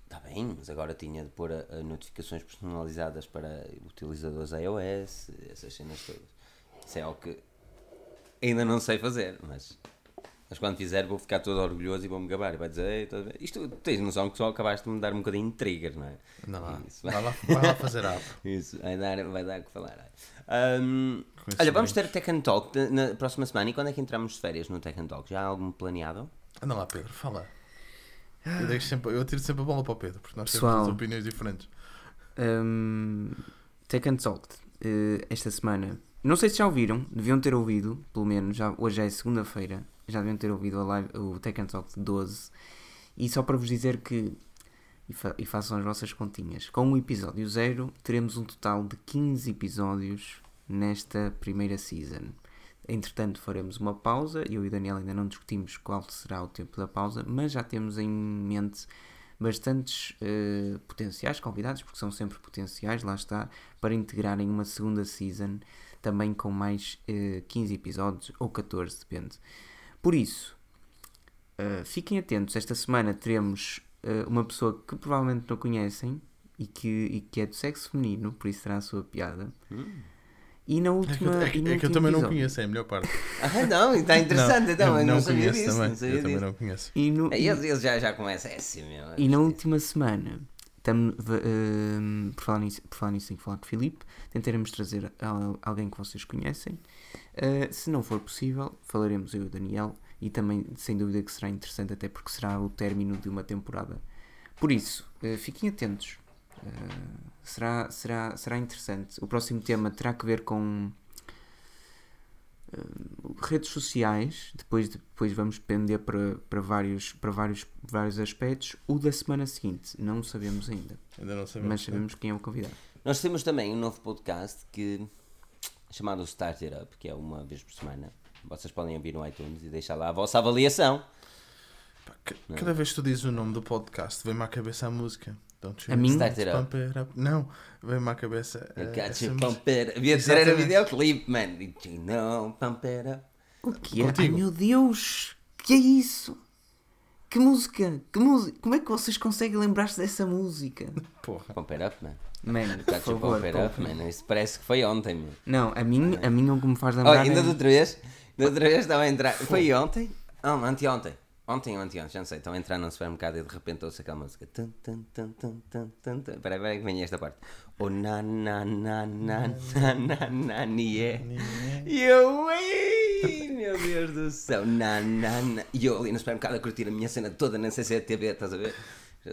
está bem, mas agora tinha de pôr a- a notificações personalizadas para utilizadores iOS, essas cenas todas. Isso é algo que ainda não sei fazer, mas Mas quando fizer vou ficar todo orgulhoso e vou-me gabar. E vai dizer, Ei, a ver?" isto tu tens noção que só acabaste de me dar um bocadinho de trigger, não é? Não lá. Isso, Vai lá, vai lá fazer a Isso, vai dar, vai dar o que falar. Ahm, Conhecimentos. olha, vamos ter Tech and Talk na próxima semana. E quando é que entramos de férias no Tech and Talk? Já há algum planeado? Anda lá, Pedro, fala. Eu, deixo sempre, eu tiro sempre a bola para o Pedro, porque nós Pessoal. temos opiniões diferentes. Um, Take and Talked eh, esta semana. Não sei se já ouviram, deviam ter ouvido, pelo menos, já, hoje já é segunda-feira, já deviam ter ouvido a live, o and Talk 12. E só para vos dizer que, e, fa- e façam as vossas continhas, com o episódio 0 teremos um total de 15 episódios nesta primeira season. Entretanto, faremos uma pausa. Eu e o Daniel ainda não discutimos qual será o tempo da pausa, mas já temos em mente bastantes eh, potenciais convidados, porque são sempre potenciais, lá está, para integrarem uma segunda season, também com mais eh, 15 episódios ou 14, depende. Por isso, eh, fiquem atentos, esta semana teremos eh, uma pessoa que provavelmente não conhecem e que, e que é do sexo feminino, por isso será a sua piada. E na É que, última. é que- e no é que eu também não episódio- conheço, é a melhor parte. Ah, não, está interessante então, eu não, sabia conheço disso. também. Não sabia eu também disso. não conheço. E no, É, Eles, eles já, já começam, é assim meu. E na última semana, tam, ehm, por, falar nisso, por falar nisso, tenho que falar com o Filipe, tentaremos trazer al- alguém que vocês conhecem. Eh, se não for possível, falaremos eu e o Daniel, e também, sem dúvida, que será interessante, até porque será o término de uma temporada. Por isso, eh, fiquem atentos. Eh, será, será, será interessante. O próximo tema terá que ver com redes sociais. Depois, depois vamos depender para, para, vários, para vários, vários aspectos. O da semana seguinte, não sabemos ainda. Ainda não sabemos. Mas sabemos quem é o convidado. Nós temos também um novo podcast que chamado Start It Up, que é uma vez por semana. Vocês podem ouvir no iTunes e deixar lá a vossa avaliação. Pá, ca- Cada vez que tu dizes o nome do podcast, vem-me à cabeça a música. Don't you A mim? Start It Up. pump it up? Não, vem-me à cabeça. I eh, got you pump it up. Devia dizer era Exatamente. videoclipe, man. Did you know, pump it up. O que é? Ai meu Deus! Que é isso? Que música? Que música? Como é que vocês conseguem lembrar-se dessa música? Porra. Pump it up, man. Mano, por favor. pump it up, man. Isso parece que foi ontem, meu. Não, a mim, a mim o que me faz Oh, lembrar. ainda é- de outra vez, da outra vez estava a entrar. Foi ontem? Ah, anteontem. Ontem ou anteontem, já não sei. Estão a entrar num supermercado e de repente ouço aquela música. Tum, tum, tum, tum, tum, tum, tum. Espera aí, espera aí que vem esta parte. Oh, na, na, na, na, na, na, na, nie. E eu, ei, meu Deus do céu. Na, na, na. E eu ali no supermercado a curtir a minha cena toda na CCTV, estás a ver?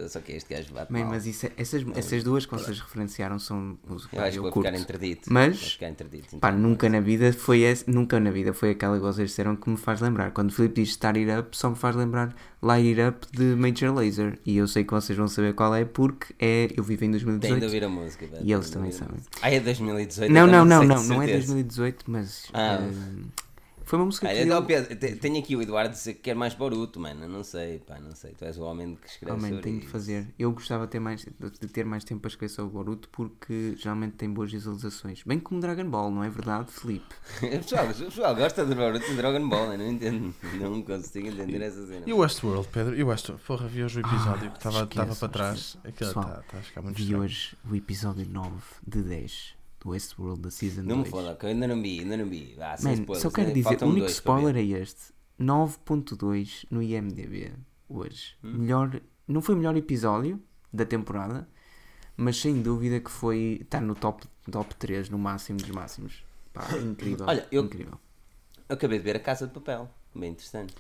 Só que este gajo bate mal. mas isso é- essas, essas duas que vocês referenciaram são. Eu acho que eu vou curto. ficar interdito. Mas- Vou ficar interdito. Pá, então. nunca na vida foi esse, nunca na vida foi aquela que vocês disseram que me faz lembrar. Quando o Filipe diz Start It Up, só me faz lembrar Light It Up de Major Lazer. E eu sei que vocês vão saber qual é porque é Eu Vivo em Tem de 2018. ouvir a música. velho. E eles também sabem. Ah, é 2018? Não, eu não, não, sei não, de não é certeza. 2018, mas Ah. eh, foi uma música Olha, que então, eu, Pedro, te- tenho aqui o Eduardo dizer que quer mais Boruto, mano. Não sei, pá, não sei. Tu és o homem que escreve sobre tenho de isso. fazer. Eu gostava de ter mais, de ter mais tempo para escrever sobre o Boruto porque geralmente tem boas visualizações. Bem como Dragon Ball, não é verdade, Filipe? o, pessoal, pessoal gosta do Boruto e Dragon Ball, eu não entendo. Não consigo entender essa cena. E o Westworld, Pedro? E o Westworld? Porra, vi hoje o episódio que estava para trás. Aquilo está está a ficar muito Vi estranho. hoje o episódio 9 de 10 do Westworld da Season Não me 2. foda, que eu ainda não vi, ainda não vi. Ah, Man, spoilers, só quero né? dizer, o único dois spoiler é este. 9.2 no IMDB hoje. Hum? Melhor, não foi o melhor episódio da temporada, mas sem dúvida que foi, está no top, top 3 no máximo dos máximos. Pá, incrível. Olha, eu- incrível. Eu acabei de ver a Casa de Papel, bem interessante.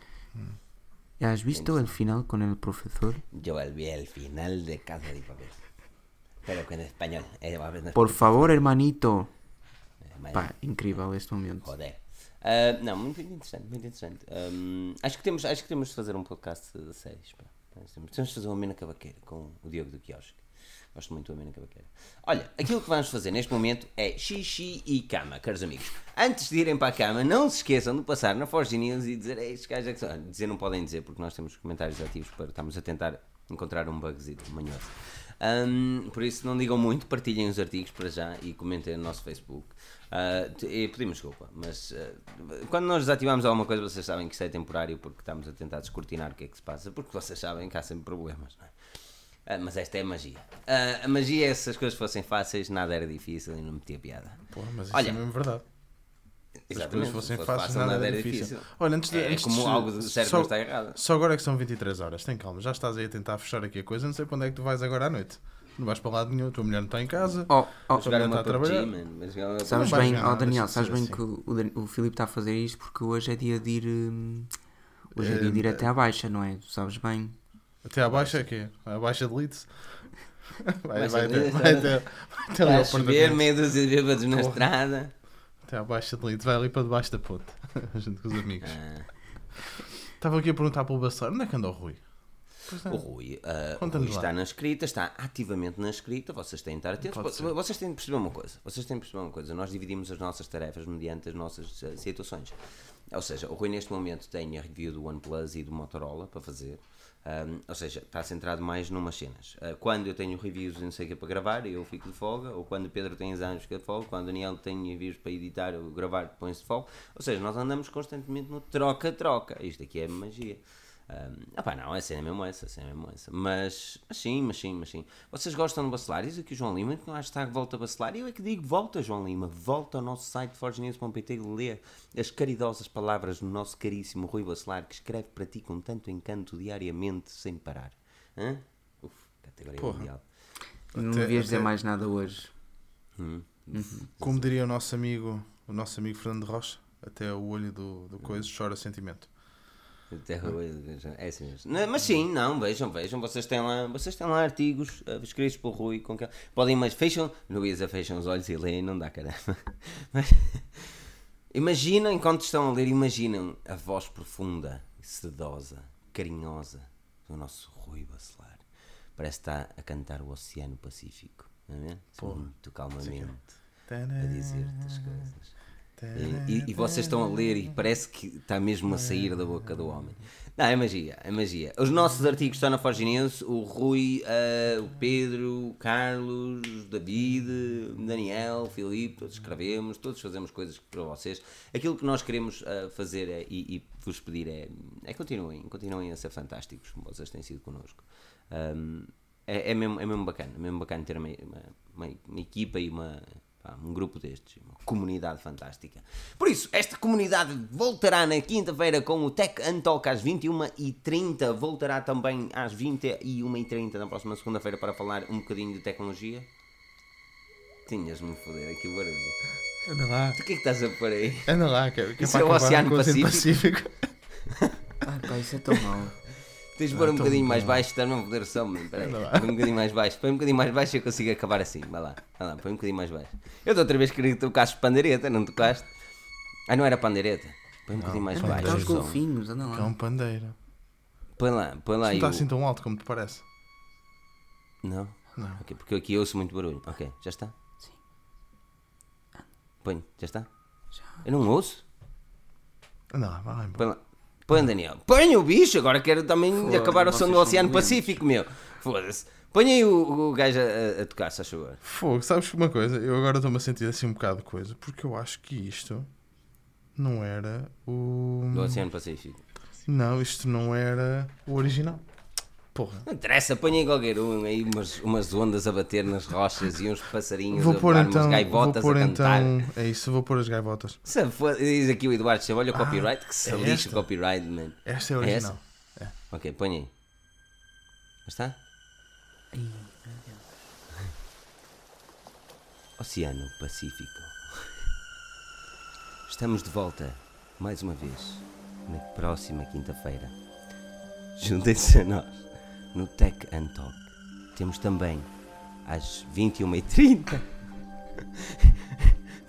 ¿Has visto el final con el profesor? Yo vi el final de Casa de Papel. Pero que en español. Eh, Por favor, hermanito. español. Pá, incrível este momento. Joder. Ah, não, muito interessante, muito interessante. Ahm, acho, que temos, acho que temos de fazer um podcast de séries. Pá. Temos, de fazer uma Mina Cavaqueira com o Diogo do Quiosque. Gosto muito da Mina Cavaqueira. Olha, aquilo que vamos fazer neste momento é xixi e cama, caros amigos. Antes de irem para a cama, não se esqueçam de passar na Forge News e dizer "Ei, estes gajos é que são. Dizer não podem dizer, porque nós temos comentários ativos para estamos a tentar encontrar um bugzito manhoso. Ahm, por isso, não digam muito, partilhem os artigos para já e comentem no nosso Facebook. T- e pedimos desculpa, mas ah, quando nós desativamos alguma coisa, vocês sabem que isso é temporário porque estamos a tentar descortinar o que é que se passa, porque vocês sabem que há sempre problemas, não é? Ah, mas esta é a magia. Ah, a magia é se as coisas fossem fáceis, nada era difícil e não metia piada. Porra, mas isso Olha. é mesmo verdade. As Exatamente, coisas fossem se fosse fáceis, fácil, nada nada era difícil. difícil. Olha, antes de, É antes como de- algo do cérebro só, está errado. só agora é que são 23 horas, tem calma, já estás aí a tentar fechar aqui a coisa, não sei para onde é que tu vais agora à noite. Não vais para lado nenhum, a tua mulher não está em casa. Oh, oh, jogar também uma está a trabalhar. sabes bem, ganhar oh Daniel, de sabes bem assim. que o, o Filipe está a fazer isto porque hoje é dia de ir. hum, hoje é Eh, dia de ir até à baixa, não é? Tu sabes bem. Até à baixa é que é? A baixa de Leeds? Vai, Baixa vai, de até, Leeds, vai tá. até, vai até Está ali a ao chover, apartamento. meia dúzia de bêbados na Porra. estrada. Até à baixa de Leeds, vai ali para debaixo da ponte. junto com os amigos. Ah, Estava aqui a perguntar pelo Bacelar, onde é que anda o Rui? Não. o Rui, ah, o Conta-nos Rui lá. está na escrita, está ativamente na escrita, vocês têm de estar atentos. Vocês têm de perceber uma coisa. Vocês têm de perceber uma coisa. Nós dividimos as nossas tarefas mediante as nossas ah, situações. Ou seja, o Rui neste momento tem a review do OnePlus e do Motorola para fazer. Ahm, ou seja, está centrado mais numas cenas. Ah, quando eu tenho reviews e não sei o que para gravar, eu fico de folga. Ou quando o Pedro tem exames, fica de folga. Quando o Daniel tem reviews para editar ou gravar, põe-se de folga. Ou seja, nós andamos constantemente no troca-troca. Isto aqui é magia. Um, opá, não, a cena é mesmo essa, a cena é mesmo essa. Mas, mas sim, mas sim, mas sim. Vocês gostam do Bacelar? Diz aqui o João Lima que não hashtag volta Bacelar. E eu é que digo volta, João Lima. Volta ao nosso site forgenews.pt e lê as caridosas palavras do nosso caríssimo Rui Bacelar que escreve para ti com tanto encanto diariamente, sem parar. Hã? Uf, categoria Porra. mundial. Não Até- devias dizer mais nada hoje. Hum. Como diria o nosso amigo, o nosso amigo Fernando Rocha, até o olho do, do coisa chora sentimento. Hoje, É assim mesmo. Não, mas sim, não, vejam, vejam. Vocês têm lá, vocês têm lá artigos uh, escritos pelo Rui. Com que... Podem, mas fecham, Isa fecham os olhos e leem, não dá caramba. Mas, imaginem, enquanto estão a ler, imaginam a voz profunda, sedosa, carinhosa do nosso Rui Bacelar. Parece que está a cantar o Oceano Pacífico, não é? Muito calmamente a dizer-te as coisas. E, e- vocês estão a ler e parece que está mesmo a sair da boca do homem. Não, é magia, é magia. Os nossos artigos estão na Forge News, o Rui, ah, o Pedro, o Carlos, o David, o Daniel, o Filipe, todos escrevemos, todos fazemos coisas para vocês. Aquilo que nós queremos ah, fazer é- e, e vos pedir é, é continuem, continuem a ser fantásticos como vocês têm sido connosco. Ahm, é, é, mesmo, é mesmo bacana, é mesmo bacana ter uma, uma- uma equipa e uma, pá, um grupo destes, uma comunidade fantástica. Por isso, esta comunidade voltará na quinta-feira com o Tech Untalk às 21h30, voltará também às 21h30 na próxima segunda-feira para falar um bocadinho de tecnologia. Tinhas-me foder aqui o barulho. Anda lá, Tu o que é que estás a pôr aí? anda lá, que, que Isso é o Oceano com o Oceano Pacífico? Ai pá, isso é tão mau. Tens de pôr um bocadinho mais baixo, estás-me a foder o som, mano. Peraí, Anda lá. põe um bocadinho mais baixo, põe um bocadinho mais baixo e eu consigo acabar assim. Vai lá, vai lá, põe um bocadinho mais baixo. Eu da outra vez queria que tocasse pandeireta, não tocaste? Ah, não era pandeireta? Põe um bocadinho mais baixo. os golfinhos, anda Que é lá. um pandeiro. Põe lá, põe lá Não aí. está o- assim tão alto como te parece. Não? Não. Ok, porque eu aqui ouço muito barulho. Ok, já está? Sim. Põe, já está? Já. Eu não ouço? Anda lá, vai lá embora. Põe lá. Põe, Daniel. Põe o bicho, agora quero também acabar o som do Oceano. Pacífico, meu. Foda-se. Põe aí o, o gajo a, a tocar, se achou. Fogo, sabes uma coisa? Eu agora estou-me a sentir assim um bocado de coisa, porque eu acho que isto não era o. Do Oceano Pacífico. Não, isto não era o original. Porra. Não interessa, põe aí qualquer um, aí umas, umas ondas a bater nas rochas e uns passarinhos Vou a pôr então. umas Vou gaivotas pôr a cantar. então. É isso, vou pôr as gaivotas. Se for- diz aqui o Eduardo Chave, olha o copyright, que se é lixa esta? o copyright, man. Esta é a É original. Ok, põe aí. Já está? Oceano Pacífico. Estamos de volta, mais uma vez, na próxima quinta-feira. Juntem-se a nós no Tech and Talk. Temos também às 21h30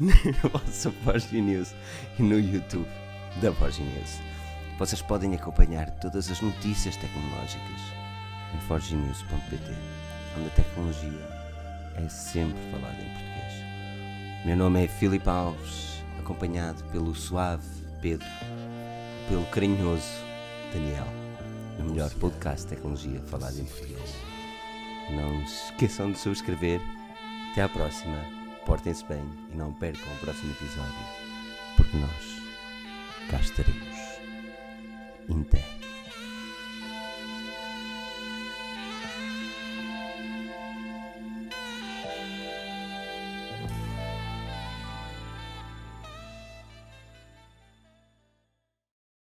na vossa Forge News e no YouTube da Forge News. Vocês podem acompanhar todas as notícias tecnológicas em forgenews.pt, onde a tecnologia é sempre falada em português. Meu nome é Filipe Alves, acompanhado pelo suave Pedro, pelo carinhoso Daniel, o melhor podcast de tecnologia falado em português. Não se esqueçam de subscrever. Até à próxima. Portem-se bem e não percam o próximo episódio, porque nós cá estaremos. In tech.